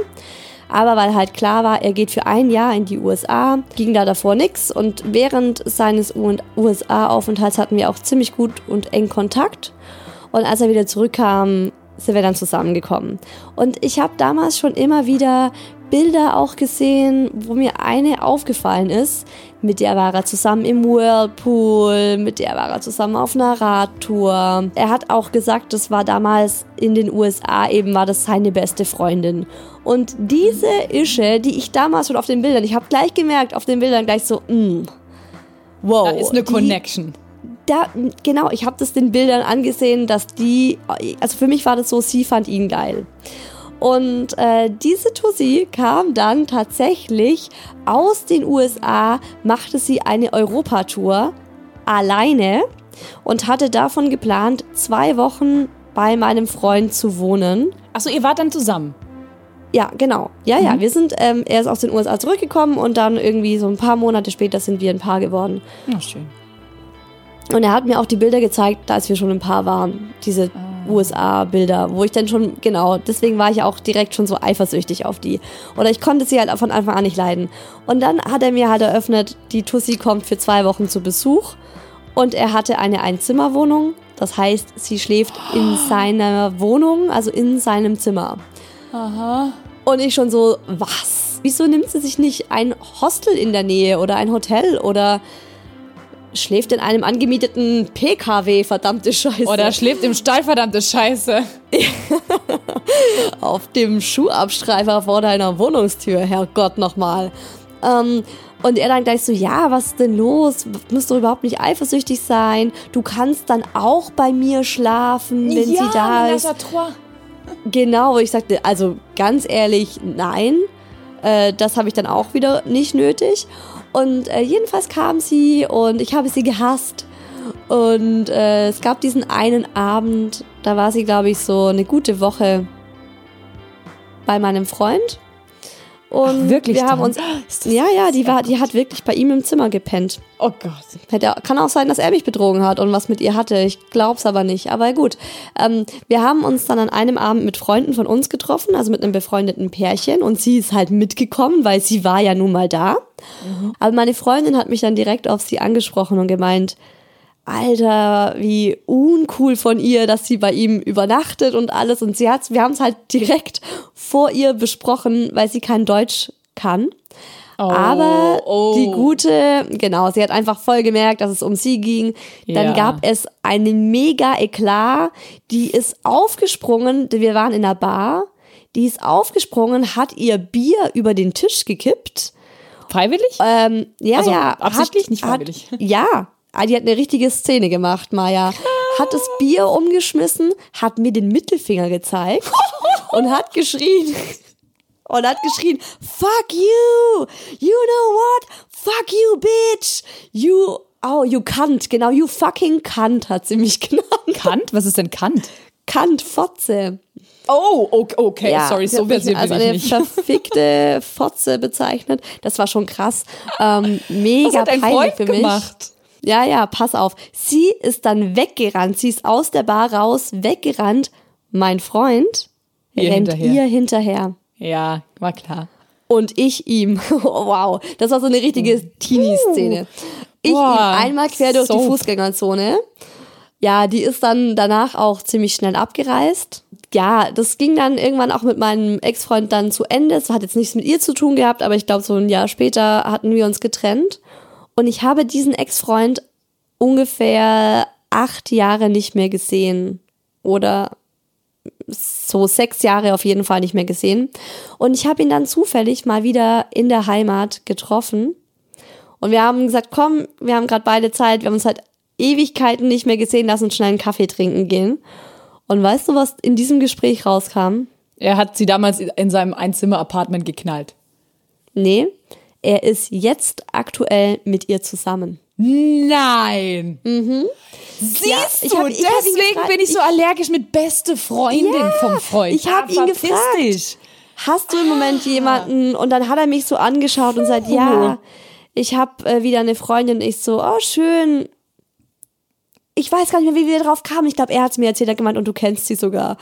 Aber weil halt klar war, er geht für ein Jahr in die USA, ging da davor nichts. Und während seines USA-Aufenthalts hatten wir auch ziemlich gut und eng Kontakt. Und als er wieder zurückkam, sind wir dann zusammengekommen. Und ich habe damals schon immer wieder Bilder auch gesehen, wo mir eine aufgefallen ist. Mit der war er zusammen im Whirlpool, mit der war er zusammen auf einer Radtour. Er hat auch gesagt, das war damals in den USA eben, war das seine beste Freundin. Und diese Ische, die ich damals schon auf den Bildern, ich habe gleich gemerkt, auf den Bildern gleich so, mm, wow. Da ist eine Connection. Da, genau, ich habe das den Bildern angesehen, dass die, also für mich war das so, sie fand ihn geil. Und äh, diese Tussi kam dann tatsächlich aus den USA, machte sie eine Europatour alleine und hatte davon geplant, zwei Wochen bei meinem Freund zu wohnen. Achso, ihr wart dann zusammen. Ja, genau. Ja, ja, wir sind, ähm, er ist aus den USA zurückgekommen und dann irgendwie so ein paar Monate später sind wir ein Paar geworden. Na schön. Und er hat mir auch die Bilder gezeigt, als wir schon ein Paar waren. Diese USA-Bilder, wo ich dann schon, genau, deswegen war ich auch direkt schon so eifersüchtig auf die. Oder ich konnte sie halt von Anfang an nicht leiden. Und dann hat er mir halt eröffnet, die Tussi kommt für zwei Wochen zu Besuch. Und er hatte eine Einzimmerwohnung. Das heißt, sie schläft in seiner Wohnung, also in seinem Zimmer. Aha. Und ich schon so, was? Wieso nimmt sie sich nicht ein Hostel in der Nähe oder ein Hotel oder schläft in einem angemieteten PKW, verdammte Scheiße. Oder schläft im Stall, verdammte Scheiße. auf dem Schuhabstreifer vor deiner Wohnungstür, Herrgott nochmal. Ähm, und er dann gleich so, ja, was ist denn los? Du musst doch überhaupt nicht eifersüchtig sein. Du kannst dann auch bei mir schlafen, wenn ja, sie da ist. Genau, ich sagte, also ganz ehrlich, nein. Äh, das habe ich dann auch wieder nicht nötig. Und äh, jedenfalls kam sie und ich habe sie gehasst. Und äh, es gab diesen einen Abend, da war sie, glaube ich, so eine gute Woche bei meinem Freund. Und Ach, wirklich wir haben dann? uns. Ja, ja, die, war, die hat wirklich bei ihm im Zimmer gepennt. Oh Gott. Hätte, kann auch sein, dass er mich betrogen hat und was mit ihr hatte. Ich glaub's aber nicht. Aber gut. Ähm, wir haben uns dann an einem Abend mit Freunden von uns getroffen, also mit einem befreundeten Pärchen. Und sie ist halt mitgekommen, weil sie war ja nun mal da. Aber meine Freundin hat mich dann direkt auf sie angesprochen und gemeint, Alter, wie uncool von ihr, dass sie bei ihm übernachtet und alles. Und sie hat's, wir haben es halt direkt vor ihr besprochen, weil sie kein Deutsch kann. Aber oh. die gute, genau, sie hat einfach voll gemerkt, dass es um sie ging. Dann Ja. gab es einen mega Eklat. Die ist aufgesprungen, wir waren in der Bar. Die ist aufgesprungen, hat ihr Bier über den Tisch gekippt. Freiwillig? Ähm, ja, Also ja. absichtlich, hat, nicht freiwillig. Hat, ja, Ah, die hat eine richtige Szene gemacht, Maja. Hat das Bier umgeschmissen, hat mir den Mittelfinger gezeigt und hat geschrien. Und hat geschrien, fuck you, you know what, fuck you, bitch, you, oh, you cunt, genau, you fucking cunt, hat sie mich genannt. Kant? Was ist denn Kant? Cunt, Fotze. Oh, okay, okay. sorry, so versiert als bin ich eine nicht. verfickte Fotze bezeichnet. Das war schon krass. Ähm, mega Was hat dein peinlich Freund für mich. gemacht? Ja, ja, pass auf. Sie ist dann weggerannt. Sie ist aus der Bar raus, weggerannt. Mein Freund Ihr rennt hinterher. ihr hinterher. Ja, war klar. Und ich ihm. Oh, wow, das war so eine richtige Teenie-Szene. Ich Boah, ihm einmal quer durch die Soap. Fußgängerzone. Ja, die ist dann danach auch ziemlich schnell abgereist. Ja, das ging dann irgendwann auch mit meinem Ex-Freund dann zu Ende. Es hat jetzt nichts mit ihr zu tun gehabt, aber ich glaube, so ein Jahr später hatten wir uns getrennt. Und ich habe diesen Ex-Freund ungefähr acht Jahre nicht mehr gesehen. Oder so sechs Jahre auf jeden Fall nicht mehr gesehen. Und ich habe ihn dann zufällig mal wieder in der Heimat getroffen. Und wir haben gesagt, komm, wir haben gerade beide Zeit, wir haben uns halt Ewigkeiten nicht mehr gesehen, lass uns schnell einen Kaffee trinken gehen. Und weißt du, was in diesem Gespräch rauskam? Er hat sie damals in seinem Einzimmer-Apartment geknallt. Nee, er ist jetzt aktuell mit ihr zusammen. Nein! Siehst Ja, ich du, hab- ich deswegen gefragt, bin ich so allergisch mit beste Freundin Ja, vom Freund. ich hab Ah, ihn gefragt. Dich. Hast du im Moment Ah. jemanden? Und dann hat er mich so angeschaut und sagt, ja, ich habe äh, wieder eine Freundin. Ich so, oh schön. Ich weiß gar nicht mehr, wie wir drauf kamen. Ich glaube, er hat es mir erzählt, er hat gemeint, und du kennst sie sogar.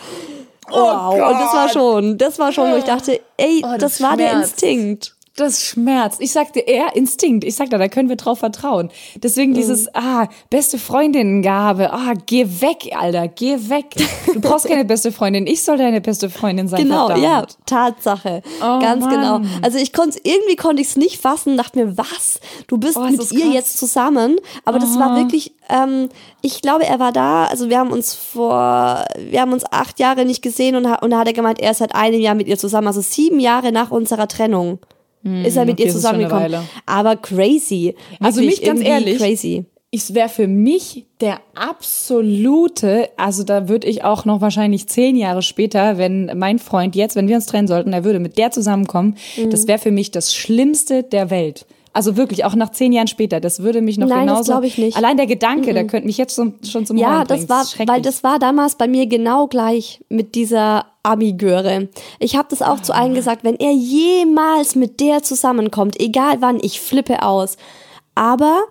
wow. Und das war schon, das war schon, wo ich dachte, ey, Oh, das, das war der. Instinkt. Das schmerzt. Ich sagte, er Instinkt. Ich sagte, da können wir drauf vertrauen. Deswegen Mhm. dieses, ah, beste Freundinnengabe. Ah, geh weg, Alter, geh weg. Du brauchst keine beste Freundin. Ich soll deine beste Freundin sein. Genau, verdammt. ja, Tatsache. Oh, Ganz Mann. genau. Also ich konnte irgendwie konnte ich es nicht fassen, dachte mir, was? Du bist Oh, mit ihr krass. jetzt zusammen. Aber das war wirklich, ähm, ich glaube, er war da, also wir haben uns vor, wir haben uns acht Jahre nicht gesehen und, und da hat er gemeint, er ist seit einem Jahr mit ihr zusammen, also sieben Jahre nach unserer Trennung. Ist er mit Hm, okay, ihr zusammengekommen. Aber crazy. Also mich ganz ehrlich, Crazy. Es wäre für mich der absolute, also da würde ich auch noch wahrscheinlich zehn Jahre später, wenn mein Freund jetzt, wenn wir uns trennen sollten, er würde mit der zusammenkommen, Mhm. das wäre für mich das Schlimmste der Welt. Also wirklich, auch nach zehn Jahren später, das würde mich noch Nein, das genauso. glaub ich nicht. Allein der Gedanke, der könnte mich jetzt schon, schon zum Ja, Heulen bringen. das war, schrecklich. weil das war damals bei mir genau gleich mit dieser Ami-Göre. Ich habe das auch zu Ah. allen gesagt, wenn er jemals mit der zusammenkommt, egal wann, ich flippe aus. Aber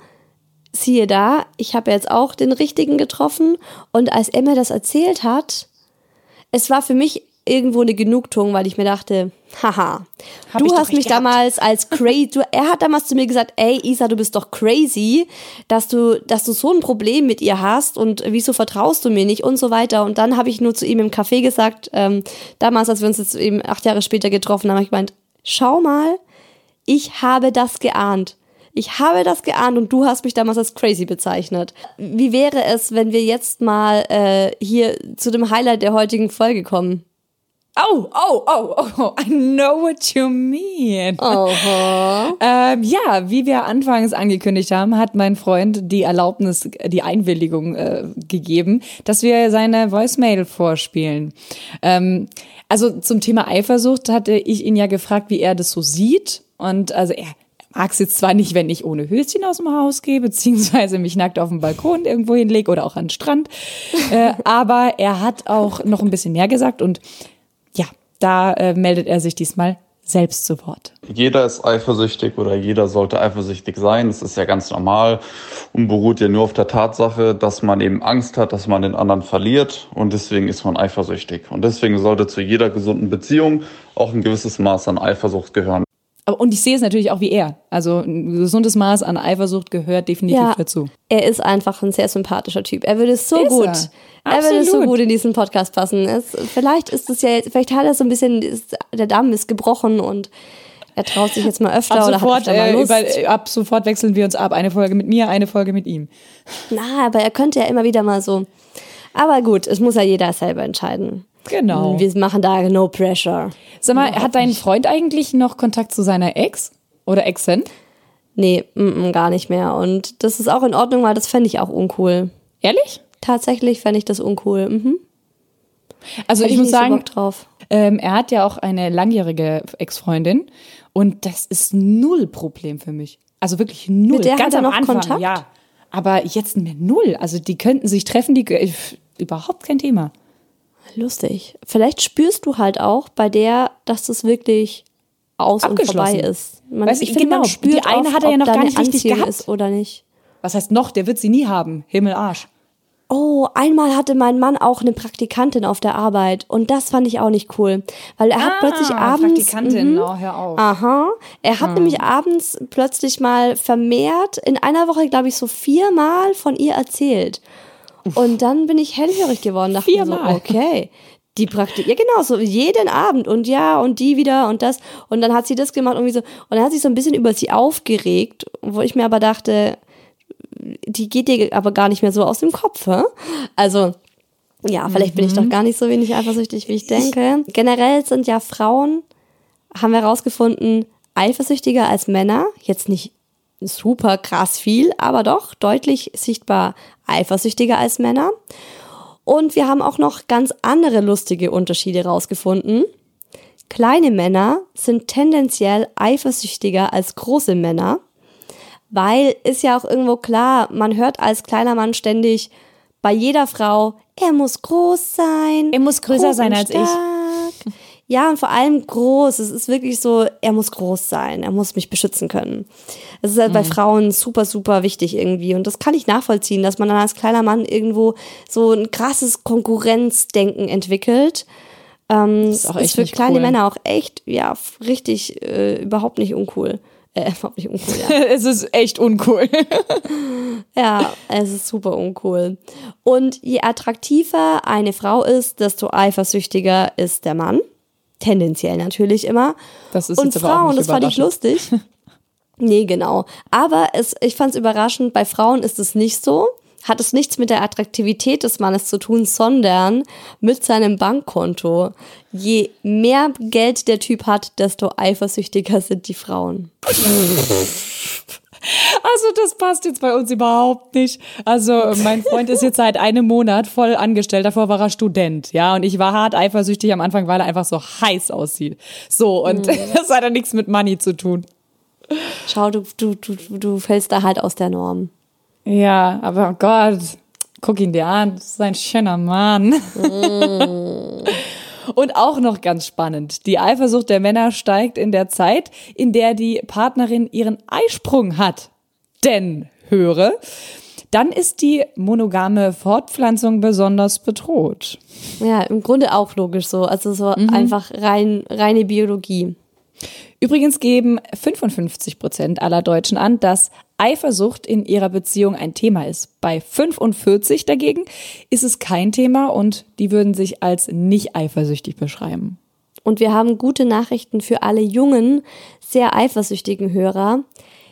siehe da, ich habe jetzt auch den richtigen getroffen und als er mir das erzählt hat, es war für mich irgendwo eine Genugtuung, weil ich mir dachte, haha, Hab du hast mich gehabt. damals als crazy, du, er hat damals zu mir gesagt, ey Isa, du bist doch crazy, dass du, dass du so ein Problem mit ihr hast und wieso vertraust du mir nicht und so weiter. Und dann habe ich nur zu ihm im Café gesagt, ähm, damals, als wir uns jetzt eben acht Jahre später getroffen haben, habe ich gemeint, schau mal, ich habe das geahnt. Ich habe das geahnt und du hast mich damals als crazy bezeichnet. Wie wäre es, wenn wir jetzt mal äh, hier zu dem Highlight der heutigen Folge kommen? Oh, oh, oh, oh, I know what you mean. Oho. Ähm, ja, wie wir anfangs angekündigt haben, hat mein Freund die Erlaubnis, die Einwilligung äh, gegeben, dass wir seine Voicemail vorspielen. Ähm, also zum Thema Eifersucht hatte ich ihn ja gefragt, wie er das so sieht. Und also er mag es jetzt zwar nicht, wenn ich ohne Höschen aus dem Haus gehe, beziehungsweise mich nackt auf dem Balkon irgendwo hinlege oder auch an den Strand. äh, aber er hat auch noch ein bisschen mehr gesagt und da äh, meldet er sich diesmal selbst zu Wort. Jeder ist eifersüchtig oder jeder sollte eifersüchtig sein. Das ist ja ganz normal und beruht ja nur auf der Tatsache, dass man eben Angst hat, dass man den anderen verliert und deswegen ist man eifersüchtig. Und deswegen sollte zu jeder gesunden Beziehung auch ein gewisses Maß an Eifersucht gehören. Aber, und ich sehe es natürlich auch wie er. Also ein gesundes Maß an Eifersucht gehört definitiv Ja, dazu. er ist einfach ein sehr sympathischer Typ. Er würde so Ist gut, er. er, würde so gut in diesen Podcast passen. Es, vielleicht ist es ja, jetzt- vielleicht hat er so ein bisschen, ist, der Damm ist gebrochen und er traut sich jetzt mal öfter Ab oder sofort, hat öfter mal äh, Lust. über, äh, ab sofort wechseln wir uns ab. Eine Folge mit mir, eine Folge mit ihm. Na, aber er könnte ja immer wieder mal so. Aber gut, es muss ja jeder selber entscheiden. Genau. Wir machen da no pressure. Sag mal, hat dein Freund eigentlich noch Kontakt zu seiner Ex oder Exen? Nee, mm, mm, gar nicht mehr. Und das ist auch in Ordnung, weil das fände ich auch uncool. Ehrlich? Tatsächlich fände ich das uncool. Mhm. Also Hätte ich muss so sagen, drauf. ähm, er hat ja auch eine langjährige Ex-Freundin und das ist null Problem für mich. Also wirklich null. Mit der Ganz hat er am noch Anfang, Kontakt? ja. Aber jetzt mehr null. Also die könnten sich treffen, die äh, überhaupt kein Thema. Lustig. Vielleicht spürst du halt auch bei der, dass das wirklich aus und vorbei ist. Man, Weiß ich, finde, genau. man spürt Die eine oft, hat er ja noch gar nicht richtig Anziehung gehabt. ist oder nicht. Was heißt noch? Der wird sie nie haben. Himmel, Arsch. Oh, einmal hatte mein Mann auch eine Praktikantin auf der Arbeit und das fand ich auch nicht cool, weil er hat plötzlich abends Ah, Praktikantin, Mhm. oh, hör auf. Aha. Er hat nämlich abends plötzlich mal vermehrt, in einer Woche, glaube ich, so viermal von ihr erzählt. Und dann bin ich hellhörig geworden, dachte mir so, Viermal? okay. Die Praktik, ja genau, so jeden Abend und ja und die wieder und das und dann hat sie das gemacht irgendwie so und dann hat sich so ein bisschen über sie aufgeregt, wo ich mir aber dachte, die geht dir aber gar nicht mehr so aus dem Kopf, hä? Also ja, vielleicht bin ich doch gar nicht so wenig eifersüchtig, wie ich denke. Generell sind ja Frauen, haben wir herausgefunden, eifersüchtiger als Männer. Jetzt nicht super krass viel, aber doch deutlich sichtbar eifersüchtiger als Männer. Und wir haben auch noch ganz andere lustige Unterschiede herausgefunden. Kleine Männer sind tendenziell eifersüchtiger als große Männer, weil ist ja auch irgendwo klar, man hört als kleiner Mann ständig bei jeder Frau, er muss groß sein. Er muss größer sein als ich. Ja, und vor allem groß. Es ist wirklich so, er muss groß sein, er muss mich beschützen können. Das ist halt Mhm. bei Frauen super, super wichtig irgendwie. Und das kann ich nachvollziehen, dass man dann als kleiner Mann irgendwo so ein krasses Konkurrenzdenken entwickelt. Ähm, ist auch ist echt für nicht kleine cool. Männer auch echt, ja, richtig, äh, überhaupt nicht uncool. Äh, überhaupt nicht uncool, ja. es ist echt uncool. Ja, es ist super uncool. Und je attraktiver eine Frau ist, desto eifersüchtiger ist der Mann. Tendenziell natürlich immer. Das ist Und jetzt aber auch Frauen, nicht das fand ich lustig. Nee, genau. Aber es, ich fand es überraschend, bei Frauen ist es nicht so. Hat es nichts mit der Attraktivität des Mannes zu tun, sondern mit seinem Bankkonto. Je mehr Geld der Typ hat, desto eifersüchtiger sind die Frauen. Also das passt jetzt bei uns überhaupt nicht. Also mein Freund ist jetzt seit einem Monat voll angestellt. Davor war er Student, ja. Und ich war hart eifersüchtig am Anfang, weil er einfach so heiß aussieht. So, und das hat ja nichts mit Money zu tun. Schau, du, du, du, du fällst da halt aus der Norm. Ja, aber oh Gott, guck ihn dir an, das ist ein schöner Mann. Mm. Und auch noch ganz spannend, die Eifersucht der Männer steigt in der Zeit, in der die Partnerin ihren Eisprung hat. Denn, höre, dann ist die monogame Fortpflanzung besonders bedroht. Ja, im Grunde auch logisch so. Also so mhm. einfach rein, reine Biologie. Übrigens geben 55 Prozent aller Deutschen an, dass Eifersucht in ihrer Beziehung ein Thema ist. Bei 45 dagegen ist es kein Thema und die würden sich als nicht eifersüchtig beschreiben. Und wir haben gute Nachrichten für alle jungen, sehr eifersüchtigen Hörer.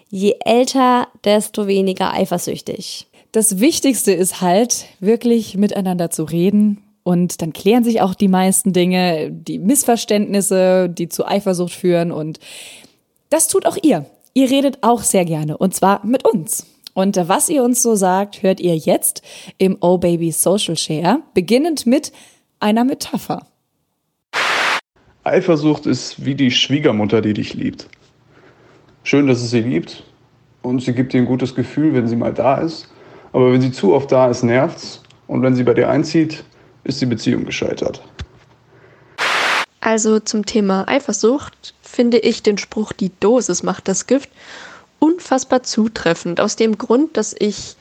Je älter, desto weniger eifersüchtig. Das Wichtigste ist halt, wirklich miteinander zu reden und dann klären sich auch die meisten Dinge, die Missverständnisse, die zu Eifersucht führen und das tut auch ihr. Ihr redet auch sehr gerne und zwar mit uns. Und was ihr uns so sagt, hört ihr jetzt im Oh Baby Social Share, beginnend mit einer Metapher. Eifersucht ist wie die Schwiegermutter, die dich liebt. Schön, dass es sie liebt und sie gibt dir ein gutes Gefühl, wenn sie mal da ist. Aber wenn sie zu oft da ist, nervt's. Und wenn sie bei dir einzieht, ist die Beziehung gescheitert. Also zum Thema Eifersucht finde ich den Spruch, die Dosis macht das Gift, unfassbar zutreffend. Aus dem Grund, dass ich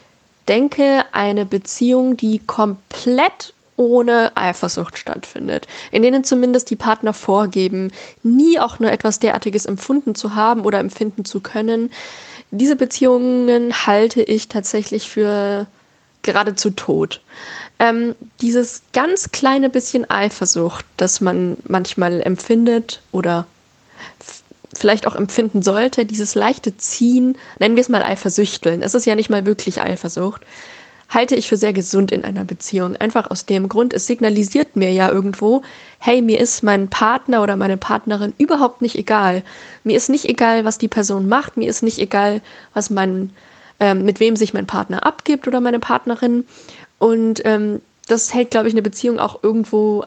denke, eine Beziehung, die komplett ohne Eifersucht stattfindet, in denen zumindest die Partner vorgeben, nie auch nur etwas derartiges empfunden zu haben oder empfinden zu können. Diese Beziehungen halte ich tatsächlich für geradezu tot. Ähm, dieses ganz kleine bisschen Eifersucht, das man manchmal empfindet oder vielleicht auch empfinden sollte, dieses leichte Ziehen, nennen wir es mal Eifersüchteln, es ist ja nicht mal wirklich Eifersucht, halte ich für sehr gesund in einer Beziehung. Einfach aus dem Grund, es signalisiert mir ja irgendwo, hey, mir ist mein Partner oder meine Partnerin überhaupt nicht egal. Mir ist nicht egal, was die Person macht, mir ist nicht egal, was mein, ähm, mit wem sich mein Partner abgibt oder meine Partnerin. Und ähm, das hält, glaube ich, eine Beziehung auch irgendwo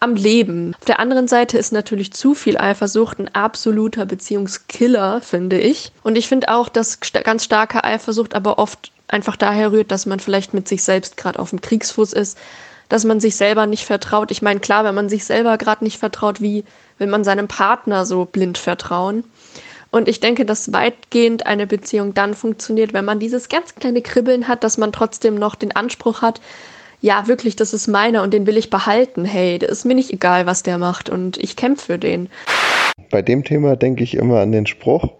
am Leben. Auf der anderen Seite ist natürlich zu viel Eifersucht ein absoluter Beziehungskiller, finde ich. Und ich finde auch, dass ganz starke Eifersucht aber oft einfach daher rührt, dass man vielleicht mit sich selbst gerade auf dem Kriegsfuß ist, dass man sich selber nicht vertraut. Ich meine, klar, wenn man sich selber gerade nicht vertraut, wie will man seinem Partner so blind vertrauen? Und ich denke, dass weitgehend eine Beziehung dann funktioniert, wenn man dieses ganz kleine Kribbeln hat, dass man trotzdem noch den Anspruch hat, ja, wirklich, das ist meiner und den will ich behalten. Hey, das ist mir nicht egal, was der macht und ich kämpfe für den. Bei dem Thema denke ich immer an den Spruch,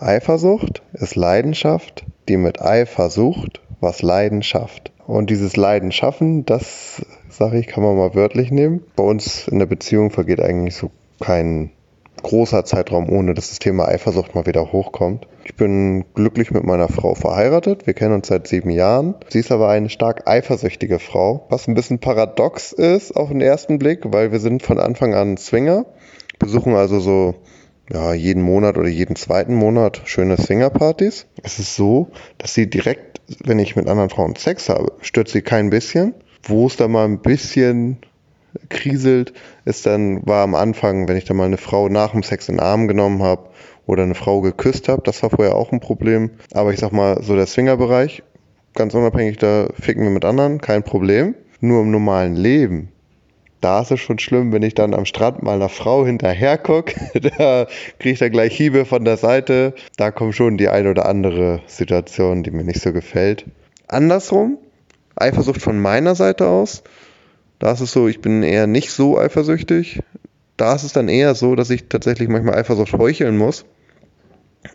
Eifersucht ist Leidenschaft, die mit Eifer sucht, was Leidenschaft. Und dieses Leiden schaffen, das, sage ich, kann man mal wörtlich nehmen. Bei uns in der Beziehung vergeht eigentlich so kein großer Zeitraum, ohne dass das Thema Eifersucht mal wieder hochkommt. Ich bin glücklich mit meiner Frau verheiratet. Wir kennen uns seit sieben Jahren. Sie ist aber eine stark eifersüchtige Frau, was ein bisschen paradox ist auf den ersten Blick, weil wir sind von Anfang an Swinger, besuchen also so ja, jeden Monat oder jeden zweiten Monat schöne Swingerpartys. Es ist so, dass sie direkt, wenn ich mit anderen Frauen Sex habe, stört sie kein bisschen. Wo es da mal ein bisschen kriselt, ist dann, war am Anfang, wenn ich da mal eine Frau nach dem Sex in den Arm genommen habe oder eine Frau geküsst habe, das war vorher auch ein Problem. Aber ich sag mal, so der Swingerbereich, ganz unabhängig, da ficken wir mit anderen, kein Problem. Nur im normalen Leben, da ist es schon schlimm, wenn ich dann am Strand mal einer Frau hinterher gucke, da kriege ich dann gleich Hiebe von der Seite. Da kommt schon die eine oder andere Situation, die mir nicht so gefällt. Andersrum, Eifersucht von meiner Seite aus, da ist es so, ich bin eher nicht so eifersüchtig. Da ist es dann eher so, dass ich tatsächlich manchmal Eifersucht heucheln muss.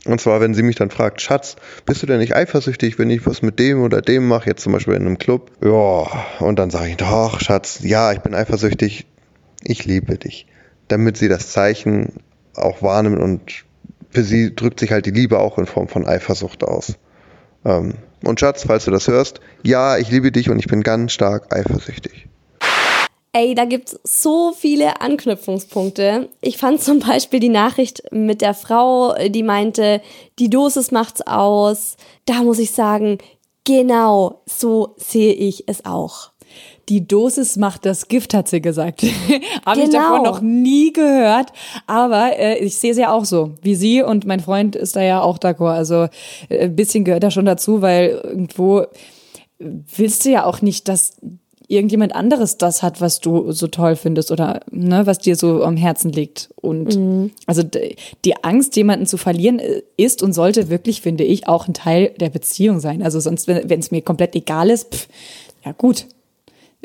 Und zwar, wenn sie mich dann fragt, Schatz, bist du denn nicht eifersüchtig, wenn ich was mit dem oder dem mache, jetzt zum Beispiel in einem Club? Ja, und dann sage ich, doch, Schatz, ja, ich bin eifersüchtig, ich liebe dich. Damit sie das Zeichen auch wahrnimmt und für sie drückt sich halt die Liebe auch in Form von Eifersucht aus. Ähm, und Schatz, falls du das hörst, ja, ich liebe dich und ich bin ganz stark eifersüchtig. Ey, da gibt's so viele Anknüpfungspunkte. Ich fand zum Beispiel die Nachricht mit der Frau, die meinte, die Dosis macht's aus. Da muss ich sagen, genau so sehe ich es auch. die Dosis macht das Gift, hat sie gesagt. Habe ich Genau. davon noch nie gehört. Aber äh, ich sehe es ja auch so, wie sie und mein Freund ist da ja auch d'accord. Also äh, ein bisschen gehört da schon dazu, weil irgendwo willst du ja auch nicht, dass irgendjemand anderes das hat, was du so toll findest oder ne, was dir so am Herzen liegt. Und also d- die Angst, jemanden zu verlieren, äh, ist und sollte wirklich, finde ich, auch ein Teil der Beziehung sein. Also sonst, wenn es mir komplett egal ist, pff, ja gut.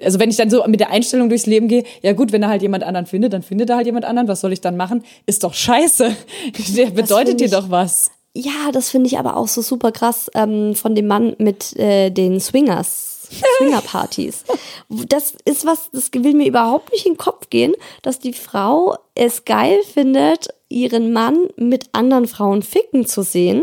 Also wenn ich dann so mit der Einstellung durchs Leben gehe, ja gut, wenn er halt jemand anderen findet, dann findet er halt jemand anderen, was soll ich dann machen? Ist doch scheiße. Der bedeutet find dir doch was. Ja, das finde ich aber auch so super krass ähm, von dem Mann mit äh, den Swingers. Swingerpartys. Das ist was, das will mir überhaupt nicht in den Kopf gehen, dass die Frau es geil findet, ihren Mann mit anderen Frauen ficken zu sehen,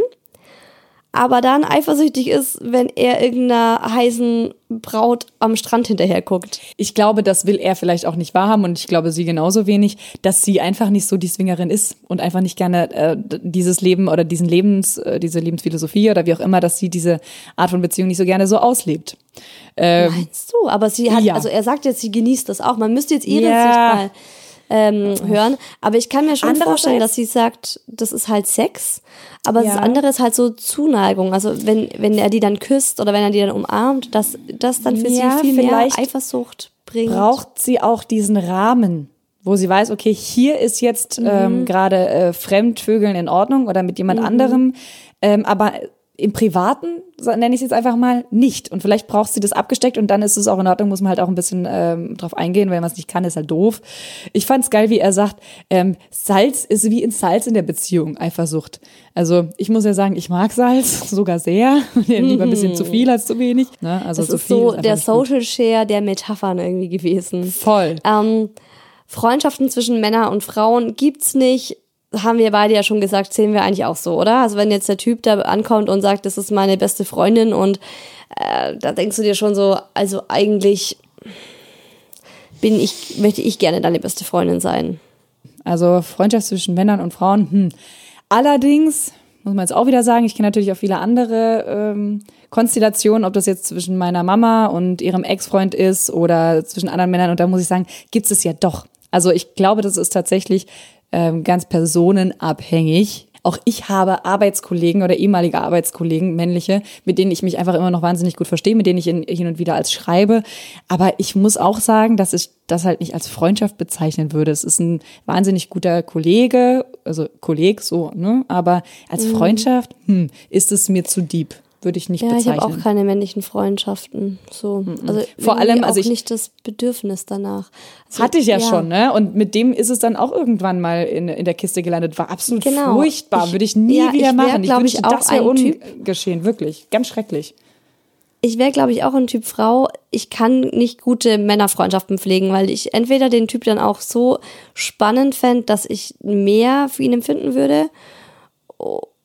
aber dann eifersüchtig ist, wenn er irgendeiner heißen Braut am Strand hinterher guckt. Ich glaube, das will er vielleicht auch nicht wahrhaben und ich glaube sie genauso wenig, dass sie einfach nicht so die Swingerin ist und einfach nicht gerne äh, dieses Leben oder diesen Lebens, äh, diese Lebensphilosophie oder wie auch immer, dass sie diese Art von Beziehung nicht so gerne so auslebt. Ähm, Meinst du? Aber sie hat, Ja. also er sagt jetzt, sie genießt das auch. Man müsste jetzt ihre Ja. Sicht mal ähm, hören. Aber ich kann mir schon Andererseits- vorstellen, dass sie sagt, das ist halt Sex. Aber das Ja. andere ist halt so Zuneigung. Also wenn, wenn er die dann küsst oder wenn er die dann umarmt, dass das dann für Ja, sie viel mehr vielleicht Eifersucht bringt. braucht sie auch diesen Rahmen, wo sie weiß, okay, hier ist jetzt Mhm. ähm, gerade äh, Fremdvögeln in Ordnung oder mit Mhm. jemand anderem, ähm, aber im Privaten, nenne ich es jetzt einfach mal, nicht. Und vielleicht braucht sie das abgesteckt und dann ist es auch in Ordnung, muss man halt auch ein bisschen ähm, drauf eingehen, wenn man es nicht kann, ist halt doof. Ich fand's geil, wie er sagt, ähm, Salz ist wie in Salz in der Beziehung, Eifersucht. Also ich muss ja sagen, ich mag Salz sogar sehr. Lieber ein bisschen zu viel als zu wenig. Ne? Also das zu ist viel so einfach der nicht gut. Social Share der Metaphern irgendwie gewesen. Voll. Ähm, Freundschaften zwischen Männern und Frauen gibt's nicht. Haben wir beide ja schon gesagt, sehen wir eigentlich auch so, oder? Also wenn jetzt der Typ da ankommt und sagt, das ist meine beste Freundin und äh, da denkst du dir schon so, also eigentlich bin ich, möchte ich gerne deine beste Freundin sein. Also Freundschaft zwischen Männern und Frauen. Hm. Allerdings muss man jetzt auch wieder sagen, ich kenne natürlich auch viele andere ähm, Konstellationen, ob das jetzt zwischen meiner Mama und ihrem Ex-Freund ist oder zwischen anderen Männern. Und da muss ich sagen, gibt es ja doch. Also ich glaube, das ist tatsächlich ähm, ganz personenabhängig. Auch ich habe Arbeitskollegen oder ehemalige Arbeitskollegen, männliche, mit denen ich mich einfach immer noch wahnsinnig gut verstehe, mit denen ich in, hin und wieder als schreibe. Aber ich muss auch sagen, dass ich das halt nicht als Freundschaft bezeichnen würde. Es ist ein wahnsinnig guter Kollege, also Kolleg so, ne? Aber als Freundschaft, hm, ist es mir zu deep. Würde ich nicht Ja, ich bezeichnen. habe auch keine männlichen Freundschaften. So, also Vor allem, also ich- nicht das Bedürfnis danach. Also, Hatte ich ja, schon, ne? Und mit dem ist es dann auch irgendwann mal in, in der Kiste gelandet. War absolut Genau. furchtbar. Ich- Würde ich nie ja, ich wieder wär, machen. ich, wünschte, auch das wäre ungeschehen. Wirklich. Ganz schrecklich. ich wäre, glaube ich, auch ein Typ Frau. Ich kann nicht gute Männerfreundschaften pflegen, weil ich entweder den Typ dann auch so spannend fände, dass ich mehr für ihn empfinden würde,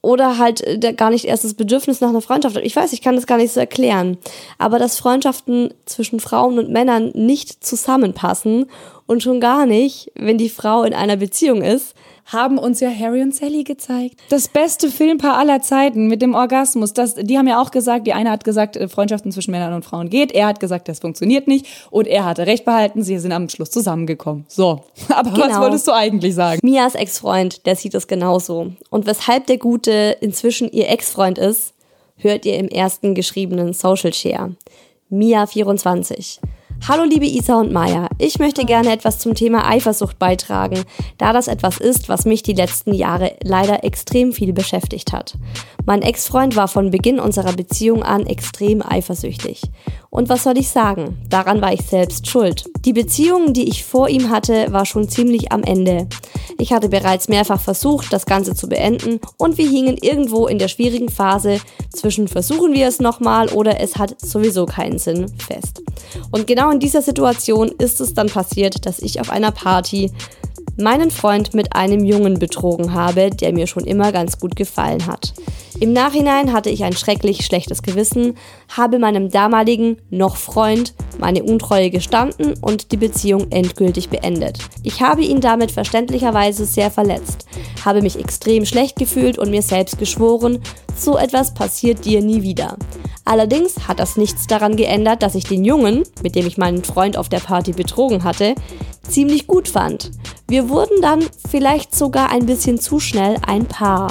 oder halt äh, der gar nicht erst das Bedürfnis nach einer Freundschaft. Ich weiß, ich kann das gar nicht so erklären. Aber dass Freundschaften zwischen Frauen und Männern nicht zusammenpassen und schon gar nicht, wenn die Frau in einer Beziehung ist, Haben uns ja Harry und Sally gezeigt. Das beste Filmpaar aller Zeiten mit dem Orgasmus. Das, die haben ja auch gesagt, die eine hat gesagt, äh, Freundschaften zwischen Männern und Frauen geht. Er hat gesagt, das funktioniert nicht. Und er hatte recht behalten, sie sind am Schluss zusammengekommen. So. Aber was Genau. wolltest du eigentlich sagen? Mias Ex-Freund, der sieht es genauso. Und weshalb der Gute inzwischen ihr Ex-Freund ist, hört ihr im ersten geschriebenen Social Share. Mia24. Hallo liebe Isa und Maya, ich möchte gerne etwas zum Thema Eifersucht beitragen, da das etwas ist, was mich die letzten Jahre leider extrem viel beschäftigt hat. Mein Ex-Freund war von Beginn unserer Beziehung an extrem eifersüchtig. Und was soll ich sagen? Daran war ich selbst schuld. Die Beziehung, die ich vor ihm hatte, war schon ziemlich am Ende. Ich hatte bereits mehrfach versucht, das Ganze zu beenden und wir hingen irgendwo in der schwierigen Phase zwischen versuchen wir es nochmal oder es hat sowieso keinen Sinn fest. Und genau in dieser Situation ist es dann passiert, dass ich auf einer Party meinen Freund mit einem Jungen betrogen habe, der mir schon immer ganz gut gefallen hat. Im Nachhinein hatte ich ein schrecklich schlechtes Gewissen, habe meinem damaligen noch Freund meine Untreue gestanden und die Beziehung endgültig beendet. Ich habe ihn damit verständlicherweise sehr verletzt, habe mich extrem schlecht gefühlt und mir selbst geschworen, so etwas passiert dir nie wieder. Allerdings hat das nichts daran geändert, dass ich den Jungen, mit dem ich meinen Freund auf der Party betrogen hatte, ziemlich gut fand. Wir wurden dann vielleicht sogar ein bisschen zu schnell ein Paar.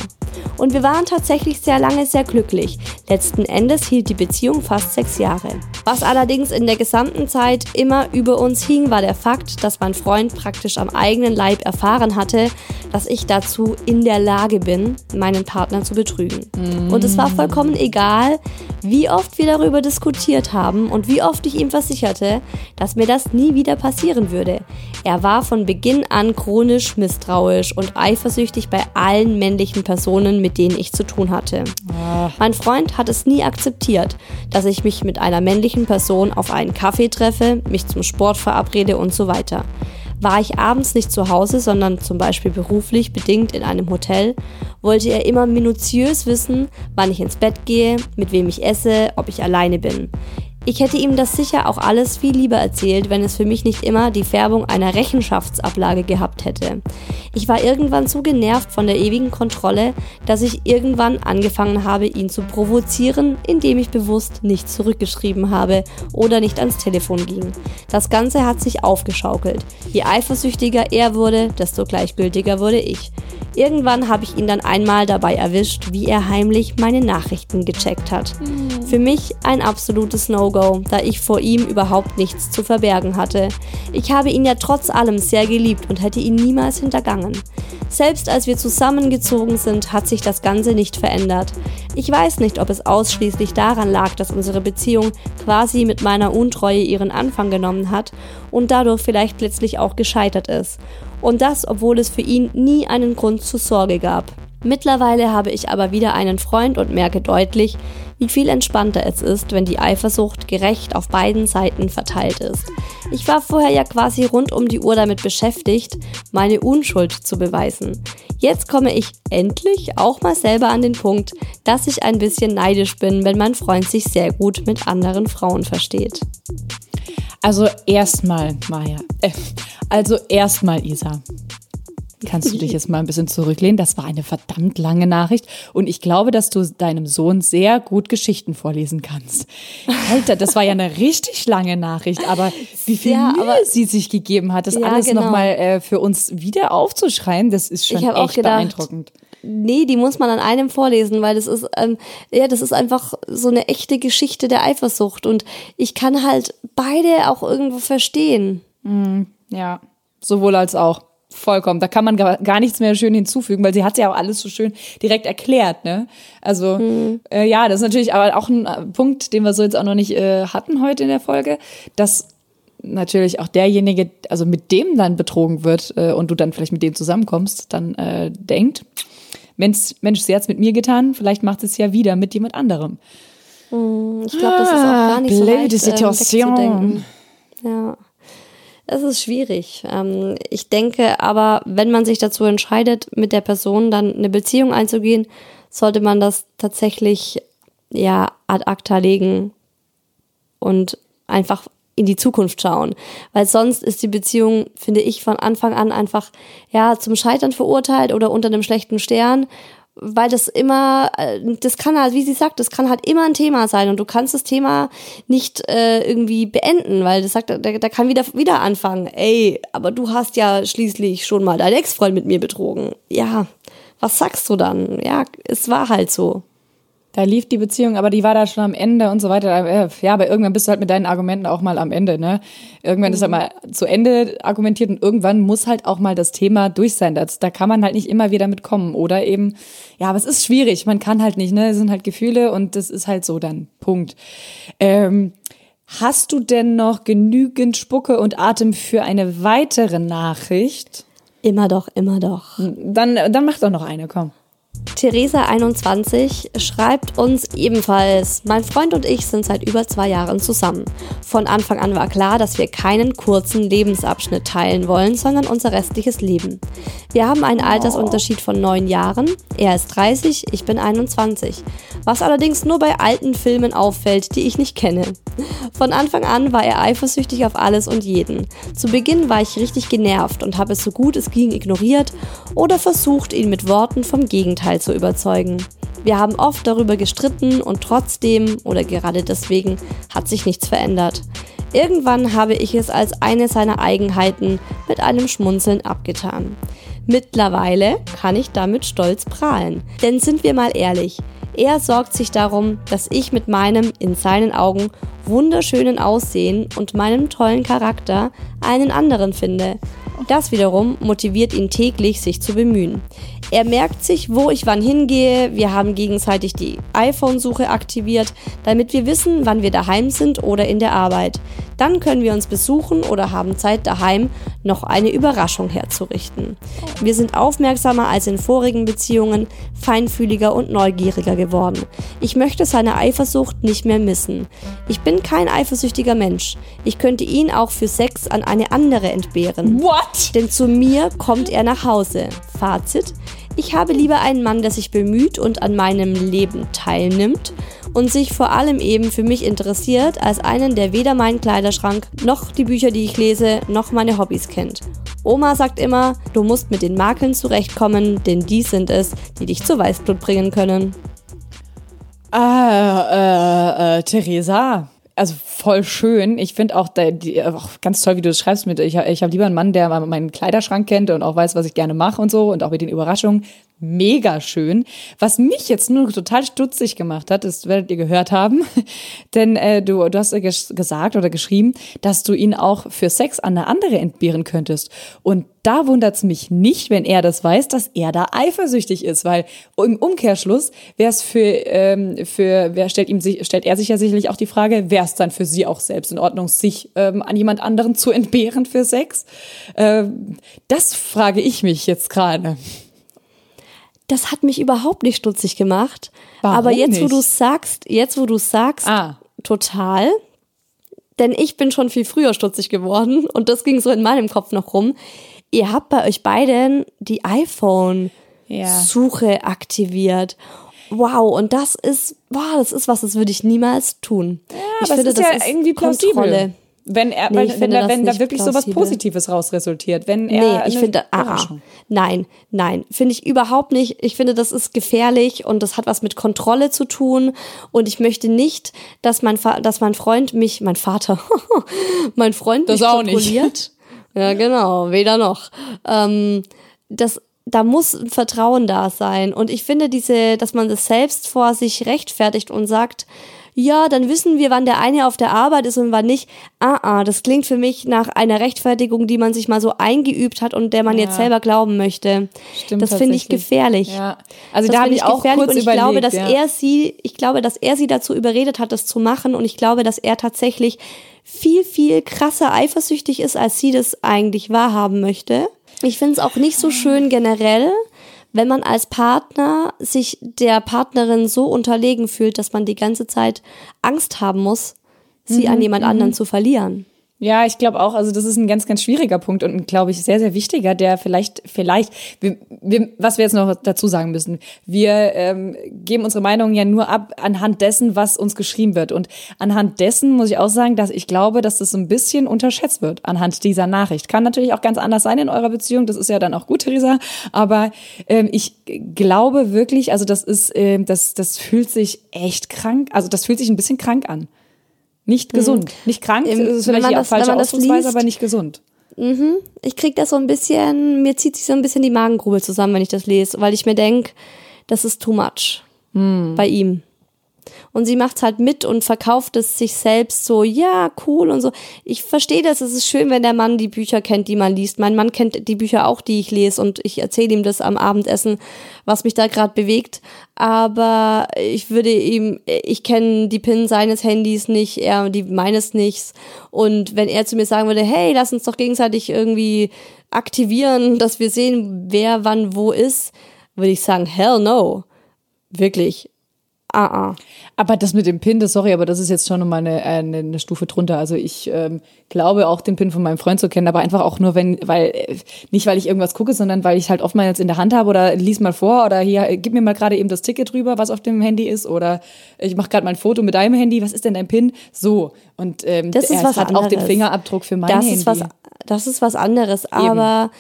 Und wir waren tatsächlich sehr lange sehr glücklich. Letzten Endes hielt die Beziehung fast sechs Jahre. Was allerdings in der gesamten Zeit immer über uns hing, war der Fakt, dass mein Freund praktisch am eigenen Leib erfahren hatte, dass ich dazu in der Lage bin, meinen Partner zu betrügen. Mm. Und es war vollkommen egal, wie oft wir darüber diskutiert haben und wie oft ich ihm versicherte, dass mir das nie wieder passieren würde. Er war von Beginn an chronisch misstrauisch und eifersüchtig bei allen männlichen Personen, mit denen ich zu tun hatte. Ach. Mein Freund hat es nie akzeptiert, dass ich mich mit einer männlichen Person auf einen Kaffee treffe, mich zum Sport verabrede und so weiter. War ich abends nicht zu Hause, sondern zum Beispiel beruflich bedingt in einem Hotel, wollte er immer minutiös wissen, wann ich ins Bett gehe, mit wem ich esse, ob ich alleine bin. Ich hätte ihm das sicher auch alles viel lieber erzählt, wenn es für mich nicht immer die Färbung einer Rechenschaftsablage gehabt hätte. Ich war irgendwann so genervt von der ewigen Kontrolle, dass ich irgendwann angefangen habe, ihn zu provozieren, indem ich bewusst nicht zurückgeschrieben habe oder nicht ans Telefon ging. Das Ganze hat sich aufgeschaukelt. Je eifersüchtiger er wurde, desto gleichgültiger wurde ich. Irgendwann habe ich ihn dann einmal dabei erwischt, wie er heimlich meine Nachrichten gecheckt hat. Mhm. Für mich ein absolutes No-Go, da ich vor ihm überhaupt nichts zu verbergen hatte. Ich habe ihn ja trotz allem sehr geliebt und hätte ihn niemals hintergangen. Selbst als wir zusammengezogen sind, hat sich das Ganze nicht verändert. Ich weiß nicht, ob es ausschließlich daran lag, dass unsere Beziehung quasi mit meiner Untreue ihren Anfang genommen hat und dadurch vielleicht letztlich auch gescheitert ist. Und das, obwohl es für ihn nie einen Grund zur Sorge gab. Mittlerweile habe ich aber wieder einen Freund und merke deutlich, wie viel entspannter es ist, wenn die Eifersucht gerecht auf beiden Seiten verteilt ist. Ich war vorher ja quasi rund um die Uhr damit beschäftigt, meine Unschuld zu beweisen. Jetzt komme ich endlich auch mal selber an den Punkt, dass ich ein bisschen neidisch bin, wenn mein Freund sich sehr gut mit anderen Frauen versteht. Also erstmal, Maja. Äh, also erstmal, Isa. Kannst du dich jetzt mal ein bisschen zurücklehnen? Das war eine verdammt lange Nachricht und ich glaube, dass du deinem Sohn sehr gut Geschichten vorlesen kannst. Alter, das war ja eine richtig lange Nachricht, aber wie viel ja, Mühe sie sich gegeben hat, das ja, alles genau. nochmal äh, für uns wieder aufzuschreien, das ist schon echt gedacht, beeindruckend. Nee, die muss man an einem vorlesen, weil das ist, ähm, ja, das ist einfach so eine echte Geschichte der Eifersucht und ich kann halt beide auch irgendwo verstehen. Mm, ja, sowohl als auch. Vollkommen. Da kann man gar nichts mehr schön hinzufügen, weil sie hat ja auch alles so schön direkt erklärt, ne? Also mhm. äh, ja, das ist natürlich aber auch ein äh, Punkt, den wir so jetzt auch noch nicht äh, hatten heute in der Folge, dass natürlich auch derjenige, also mit dem dann betrogen wird äh, und du dann vielleicht mit dem zusammenkommst, dann äh, denkt, Mensch, Mensch, sie hat's mit mir getan, vielleicht macht es ja wieder mit jemand anderem. Mhm, ich glaube, das ist auch gar nicht so leicht, Situation. Äh, ja. Es ist schwierig. Ähm, ich denke aber, wenn man sich dazu entscheidet, mit der Person dann eine Beziehung einzugehen, sollte man das tatsächlich ja ad acta legen und einfach in die Zukunft schauen. Weil sonst ist die Beziehung, finde ich, von Anfang an einfach ja zum Scheitern verurteilt oder unter einem schlechten Stern weil das immer, äh, das kann halt, wie sie sagt, das kann halt immer ein Thema sein und du kannst das Thema nicht äh, irgendwie beenden, weil das sagt, der, der kann wieder wieder anfangen. Ey, aber du hast ja schließlich schon mal deinen Ex-Freund mit mir betrogen. Ja, was sagst du dann? Ja, es war halt so. Da lief die Beziehung, aber die war da schon am Ende und so weiter. Äh, ja, aber irgendwann bist du halt mit deinen Argumenten auch mal am Ende, ne? Irgendwann mhm. ist halt mal zu Ende argumentiert und irgendwann muss halt auch mal das Thema durch sein. Das, da kann man halt nicht immer wieder mitkommen. Oder eben, ja, aber es ist schwierig. Man kann halt nicht, ne? Es sind halt Gefühle und das ist halt so dann. Punkt. Ähm, hast du denn noch genügend Spucke und Atem für eine weitere Nachricht? Immer doch, immer doch. Dann, dann mach doch noch eine, komm. Theresa21 schreibt uns ebenfalls, mein Freund und ich sind seit über zwei Jahren zusammen. Von Anfang an war klar, dass wir keinen kurzen Lebensabschnitt teilen wollen, sondern unser restliches Leben. Wir haben einen Altersunterschied von neun Jahren. Er ist 30, ich bin 21. Was allerdings nur bei alten Filmen auffällt, die ich nicht kenne. Von Anfang an war er eifersüchtig auf alles und jeden. Zu Beginn war ich richtig genervt und habe es so gut es ging ignoriert oder versucht, ihn mit Worten vom Gegenteil zu überzeugen. Wir haben oft darüber gestritten und trotzdem oder gerade deswegen hat sich nichts verändert. Irgendwann habe ich es als eine seiner Eigenheiten mit einem Schmunzeln abgetan. Mittlerweile kann ich damit stolz prahlen. Denn sind wir mal ehrlich, er sorgt sich darum, dass ich mit meinem, in seinen Augen, wunderschönen Aussehen und meinem tollen Charakter einen anderen finde. Das wiederum motiviert ihn täglich, sich zu bemühen. Er merkt sich, wo ich wann hingehe. Wir haben gegenseitig die iPhone-Suche aktiviert, damit wir wissen, wann wir daheim sind oder in der Arbeit. Dann können wir uns besuchen oder haben Zeit daheim, noch eine Überraschung herzurichten. Wir sind aufmerksamer als in vorigen Beziehungen, feinfühliger und neugieriger geworden. Ich möchte seine Eifersucht nicht mehr missen. Ich bin kein eifersüchtiger Mensch. Ich könnte ihn auch für Sex an eine andere entbehren. What? Denn zu mir kommt er nach Hause. Fazit. Ich habe lieber einen Mann, der sich bemüht und an meinem Leben teilnimmt und sich vor allem eben für mich interessiert, als einen, der weder meinen Kleiderschrank noch die Bücher, die ich lese, noch meine Hobbys kennt. Oma sagt immer, du musst mit den Makeln zurechtkommen, denn die sind es, die dich zu Weißblut bringen können. Ah, äh, äh, Theresa. Also voll schön. Ich finde auch, auch ganz toll, wie du das schreibst. Mit, ich ich habe lieber einen Mann, der meinen Kleiderschrank kennt und auch weiß, was ich gerne mache und so und auch mit den Überraschungen mega schön. Was mich jetzt nur total stutzig gemacht hat, das werdet ihr gehört haben, denn äh, du, du hast gesagt oder geschrieben, dass du ihn auch für Sex an eine andere entbehren könntest. Und da wundert es mich nicht, wenn er das weiß, dass er da eifersüchtig ist, weil im Umkehrschluss wäre es für, ähm, für wer stellt ihm stellt er sich ja sicherlich auch die Frage, wäre es dann für sie auch selbst in Ordnung, sich ähm, an jemand anderen zu entbehren für Sex? Ähm, das frage ich mich jetzt gerade das hat mich überhaupt nicht stutzig gemacht. Warum Aber jetzt, nicht? wo du sagst, jetzt, wo du sagst, Ah. total. Denn ich bin schon viel früher stutzig geworden und das ging so in meinem Kopf noch rum. Ihr habt bei euch beiden die iPhone-Suche Ja. aktiviert. Wow, und das ist, wow, das ist was, das würde ich niemals tun. ich aber es ist ja irgendwie plausibel. Kontrolle. Wenn er, Nee, weil, wenn, da, wenn da wirklich sowas plausibel. Positives raus resultiert, wenn er. Nee, ich finde, ah, nein, nein, finde ich überhaupt nicht. Ich finde, das ist gefährlich und das hat was mit Kontrolle zu tun. Und ich möchte nicht, dass mein, dass mein Freund mich, mein Vater, mein Freund Das mich auch nicht. kontrolliert. Ja, genau, weder noch. Ähm, das, da muss ein Vertrauen da sein. Und ich finde diese, dass man das selbst vor sich rechtfertigt und sagt, ja, dann wissen wir, wann der eine auf der Arbeit ist und wann nicht. Ah, ah, das klingt für mich nach einer Rechtfertigung, die man sich mal so eingeübt hat und der man jetzt selber glauben möchte. Stimmt das finde ich gefährlich. Ja. Also das da habe ich auch kurz und ich überlegt. glaube, dass ja. er sie, ich glaube, dass er sie dazu überredet hat, das zu machen und ich glaube, dass er tatsächlich viel, viel krasser eifersüchtig ist, als sie das eigentlich wahrhaben möchte. Ich finde es auch nicht so schön generell, wenn man als Partner sich der Partnerin so unterlegen fühlt, dass man die ganze Zeit Angst haben muss, sie Mhm, an jemand anderen zu verlieren. Ja, ich glaube auch, also das ist ein ganz, ganz schwieriger Punkt und ein, glaube ich, sehr, sehr wichtiger, der vielleicht, vielleicht, wir, wir, was wir jetzt noch dazu sagen müssen, wir ähm, geben unsere Meinung ja nur ab anhand dessen, was uns geschrieben wird. Und anhand dessen muss ich auch sagen, dass ich glaube, dass das so ein bisschen unterschätzt wird, anhand dieser Nachricht. Kann natürlich auch ganz anders sein in eurer Beziehung, das ist ja dann auch gut, Theresa, aber ähm, ich glaube wirklich, also das ist, ähm, das, das fühlt sich echt krank, also das fühlt sich ein bisschen krank an. Nicht gesund. Nicht krank, Im- das ist Mhm. vielleicht die das- falsche Ausdrucksweise, liest- aber nicht gesund. Ich krieg das so ein bisschen, mir zieht sich so ein bisschen die Magengrube zusammen, wenn ich das lese, weil ich mir denk, das ist too much bei ihm. Und sie macht's halt mit und verkauft es sich selbst so, ja, cool und so. Ich verstehe das, es ist schön, wenn der Mann die Bücher kennt, die man liest. Mein Mann kennt die Bücher auch, die ich lese und ich erzähle ihm das am Abendessen, was mich da gerade bewegt. Aber ich würde ihm, ich kenne die PIN seines Handys nicht, er die meines nicht. Und wenn er zu mir sagen würde, hey, lass uns doch gegenseitig irgendwie aktivieren, dass wir sehen, wer wann wo ist, würde ich sagen, hell no. Wirklich. Ah, ah. Aber das mit dem Pin, das sorry, aber das ist jetzt schon nochmal eine, eine, eine Stufe drunter. Also ich ähm, glaube auch den Pin von meinem Freund zu kennen, aber einfach auch nur, wenn, weil, äh, nicht weil ich irgendwas gucke, sondern weil ich halt oftmals in der Hand habe oder lies mal vor oder hier, äh, gib mir mal gerade eben das Ticket rüber, was auf dem Handy ist oder ich mache gerade mal ein Foto mit deinem Handy, was ist denn dein Pin? So. Und ähm, Das ist er was hat auch den anderes. Fingerabdruck für mein das Handy. Ist was, das ist was anderes, aber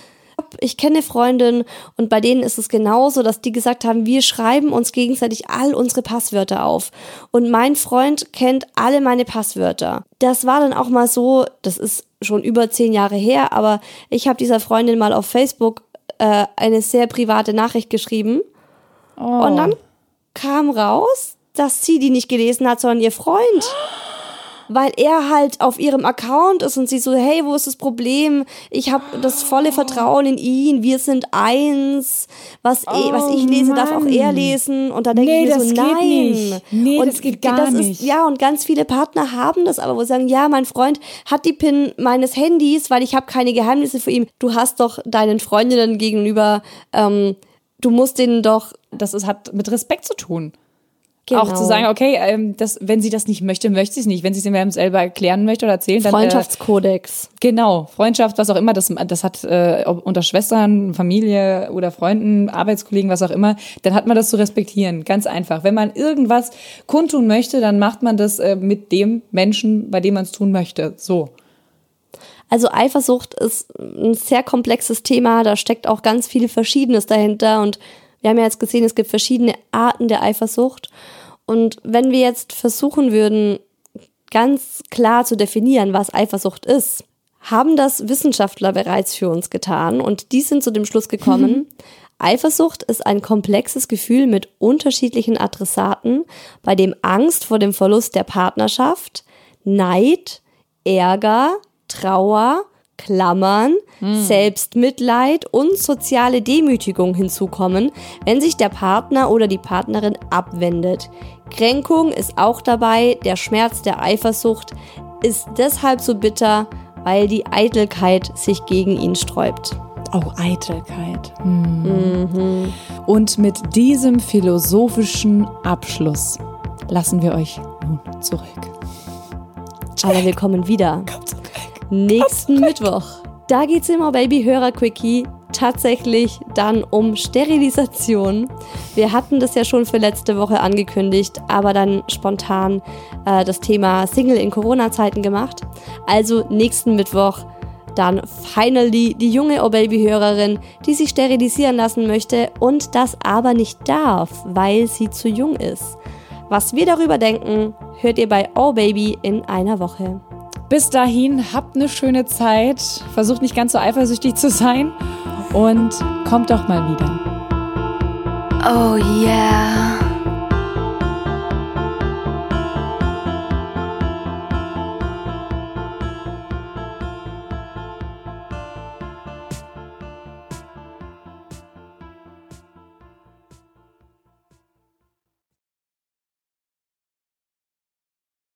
ich kenne eine Freundin und bei denen ist es genauso, dass die gesagt haben, wir schreiben uns gegenseitig all unsere Passwörter auf. Und mein Freund kennt alle meine Passwörter. Das war dann auch mal so, das ist schon über zehn Jahre her, aber ich habe dieser Freundin mal auf Facebook äh, eine sehr private Nachricht geschrieben. Oh. Und dann kam raus, dass sie die nicht gelesen hat, sondern ihr Freund weil er halt auf ihrem Account ist und sie so, hey, wo ist das Problem? Ich habe das volle Vertrauen in ihn, wir sind eins. Was, oh, eh, was ich lese, Mann. darf auch er lesen. Und da denke nee, ich mir so, nein. Nicht. Nee, und das geht gar das nicht. Ist, ja, und ganz viele Partner haben das aber, wo sie sagen, ja, mein Freund hat die PIN meines Handys, weil ich habe keine Geheimnisse für ihn. Du hast doch deinen Freundinnen gegenüber, ähm, du musst denen doch. Das ist, hat mit Respekt zu tun. Genau. Auch zu genau. sagen, okay, ähm, das, wenn sie das nicht möchte, möchte sie es nicht. Wenn sie es ihm selber erklären möchte oder erzählen, dann. Äh, Freundschaftskodex. Äh, genau, Freundschaft, was auch immer. Das, das hat äh, unter Schwestern, Familie oder Freunden, Arbeitskollegen, was auch immer, dann hat man das zu respektieren. Ganz einfach. Wenn man irgendwas kundtun möchte, dann macht man das äh, mit dem Menschen, bei dem man es tun möchte. So. Also Eifersucht ist ein sehr komplexes Thema, da steckt auch ganz viel Verschiedenes dahinter und wir haben ja jetzt gesehen, es gibt verschiedene Arten der Eifersucht. Und wenn wir jetzt versuchen würden, ganz klar zu definieren, was Eifersucht ist, haben das Wissenschaftler bereits für uns getan und die sind zu dem Schluss gekommen, mhm. Eifersucht ist ein komplexes Gefühl mit unterschiedlichen Adressaten, bei dem Angst vor dem Verlust der Partnerschaft, Neid, Ärger, Trauer, Klammern, hm. Selbstmitleid und soziale Demütigung hinzukommen, wenn sich der Partner oder die Partnerin abwendet. Kränkung ist auch dabei, der Schmerz der Eifersucht ist deshalb so bitter, weil die Eitelkeit sich gegen ihn sträubt. Oh, Eitelkeit. Hm. Mhm. Und mit diesem philosophischen Abschluss lassen wir euch nun zurück. Aber wir kommen wieder. Nächsten Mittwoch. Da geht's im Oh Baby Hörer Quickie tatsächlich dann um Sterilisation. Wir hatten das ja schon für letzte Woche angekündigt, aber dann spontan äh, das Thema Single in Corona-Zeiten gemacht. Also nächsten Mittwoch dann finally die junge Oh Baby-Hörerin, die sich sterilisieren lassen möchte und das aber nicht darf, weil sie zu jung ist. Was wir darüber denken, hört ihr bei Oh Baby in einer Woche. Bis dahin, habt eine schöne Zeit, versucht nicht ganz so eifersüchtig zu sein und kommt doch mal wieder. Oh yeah.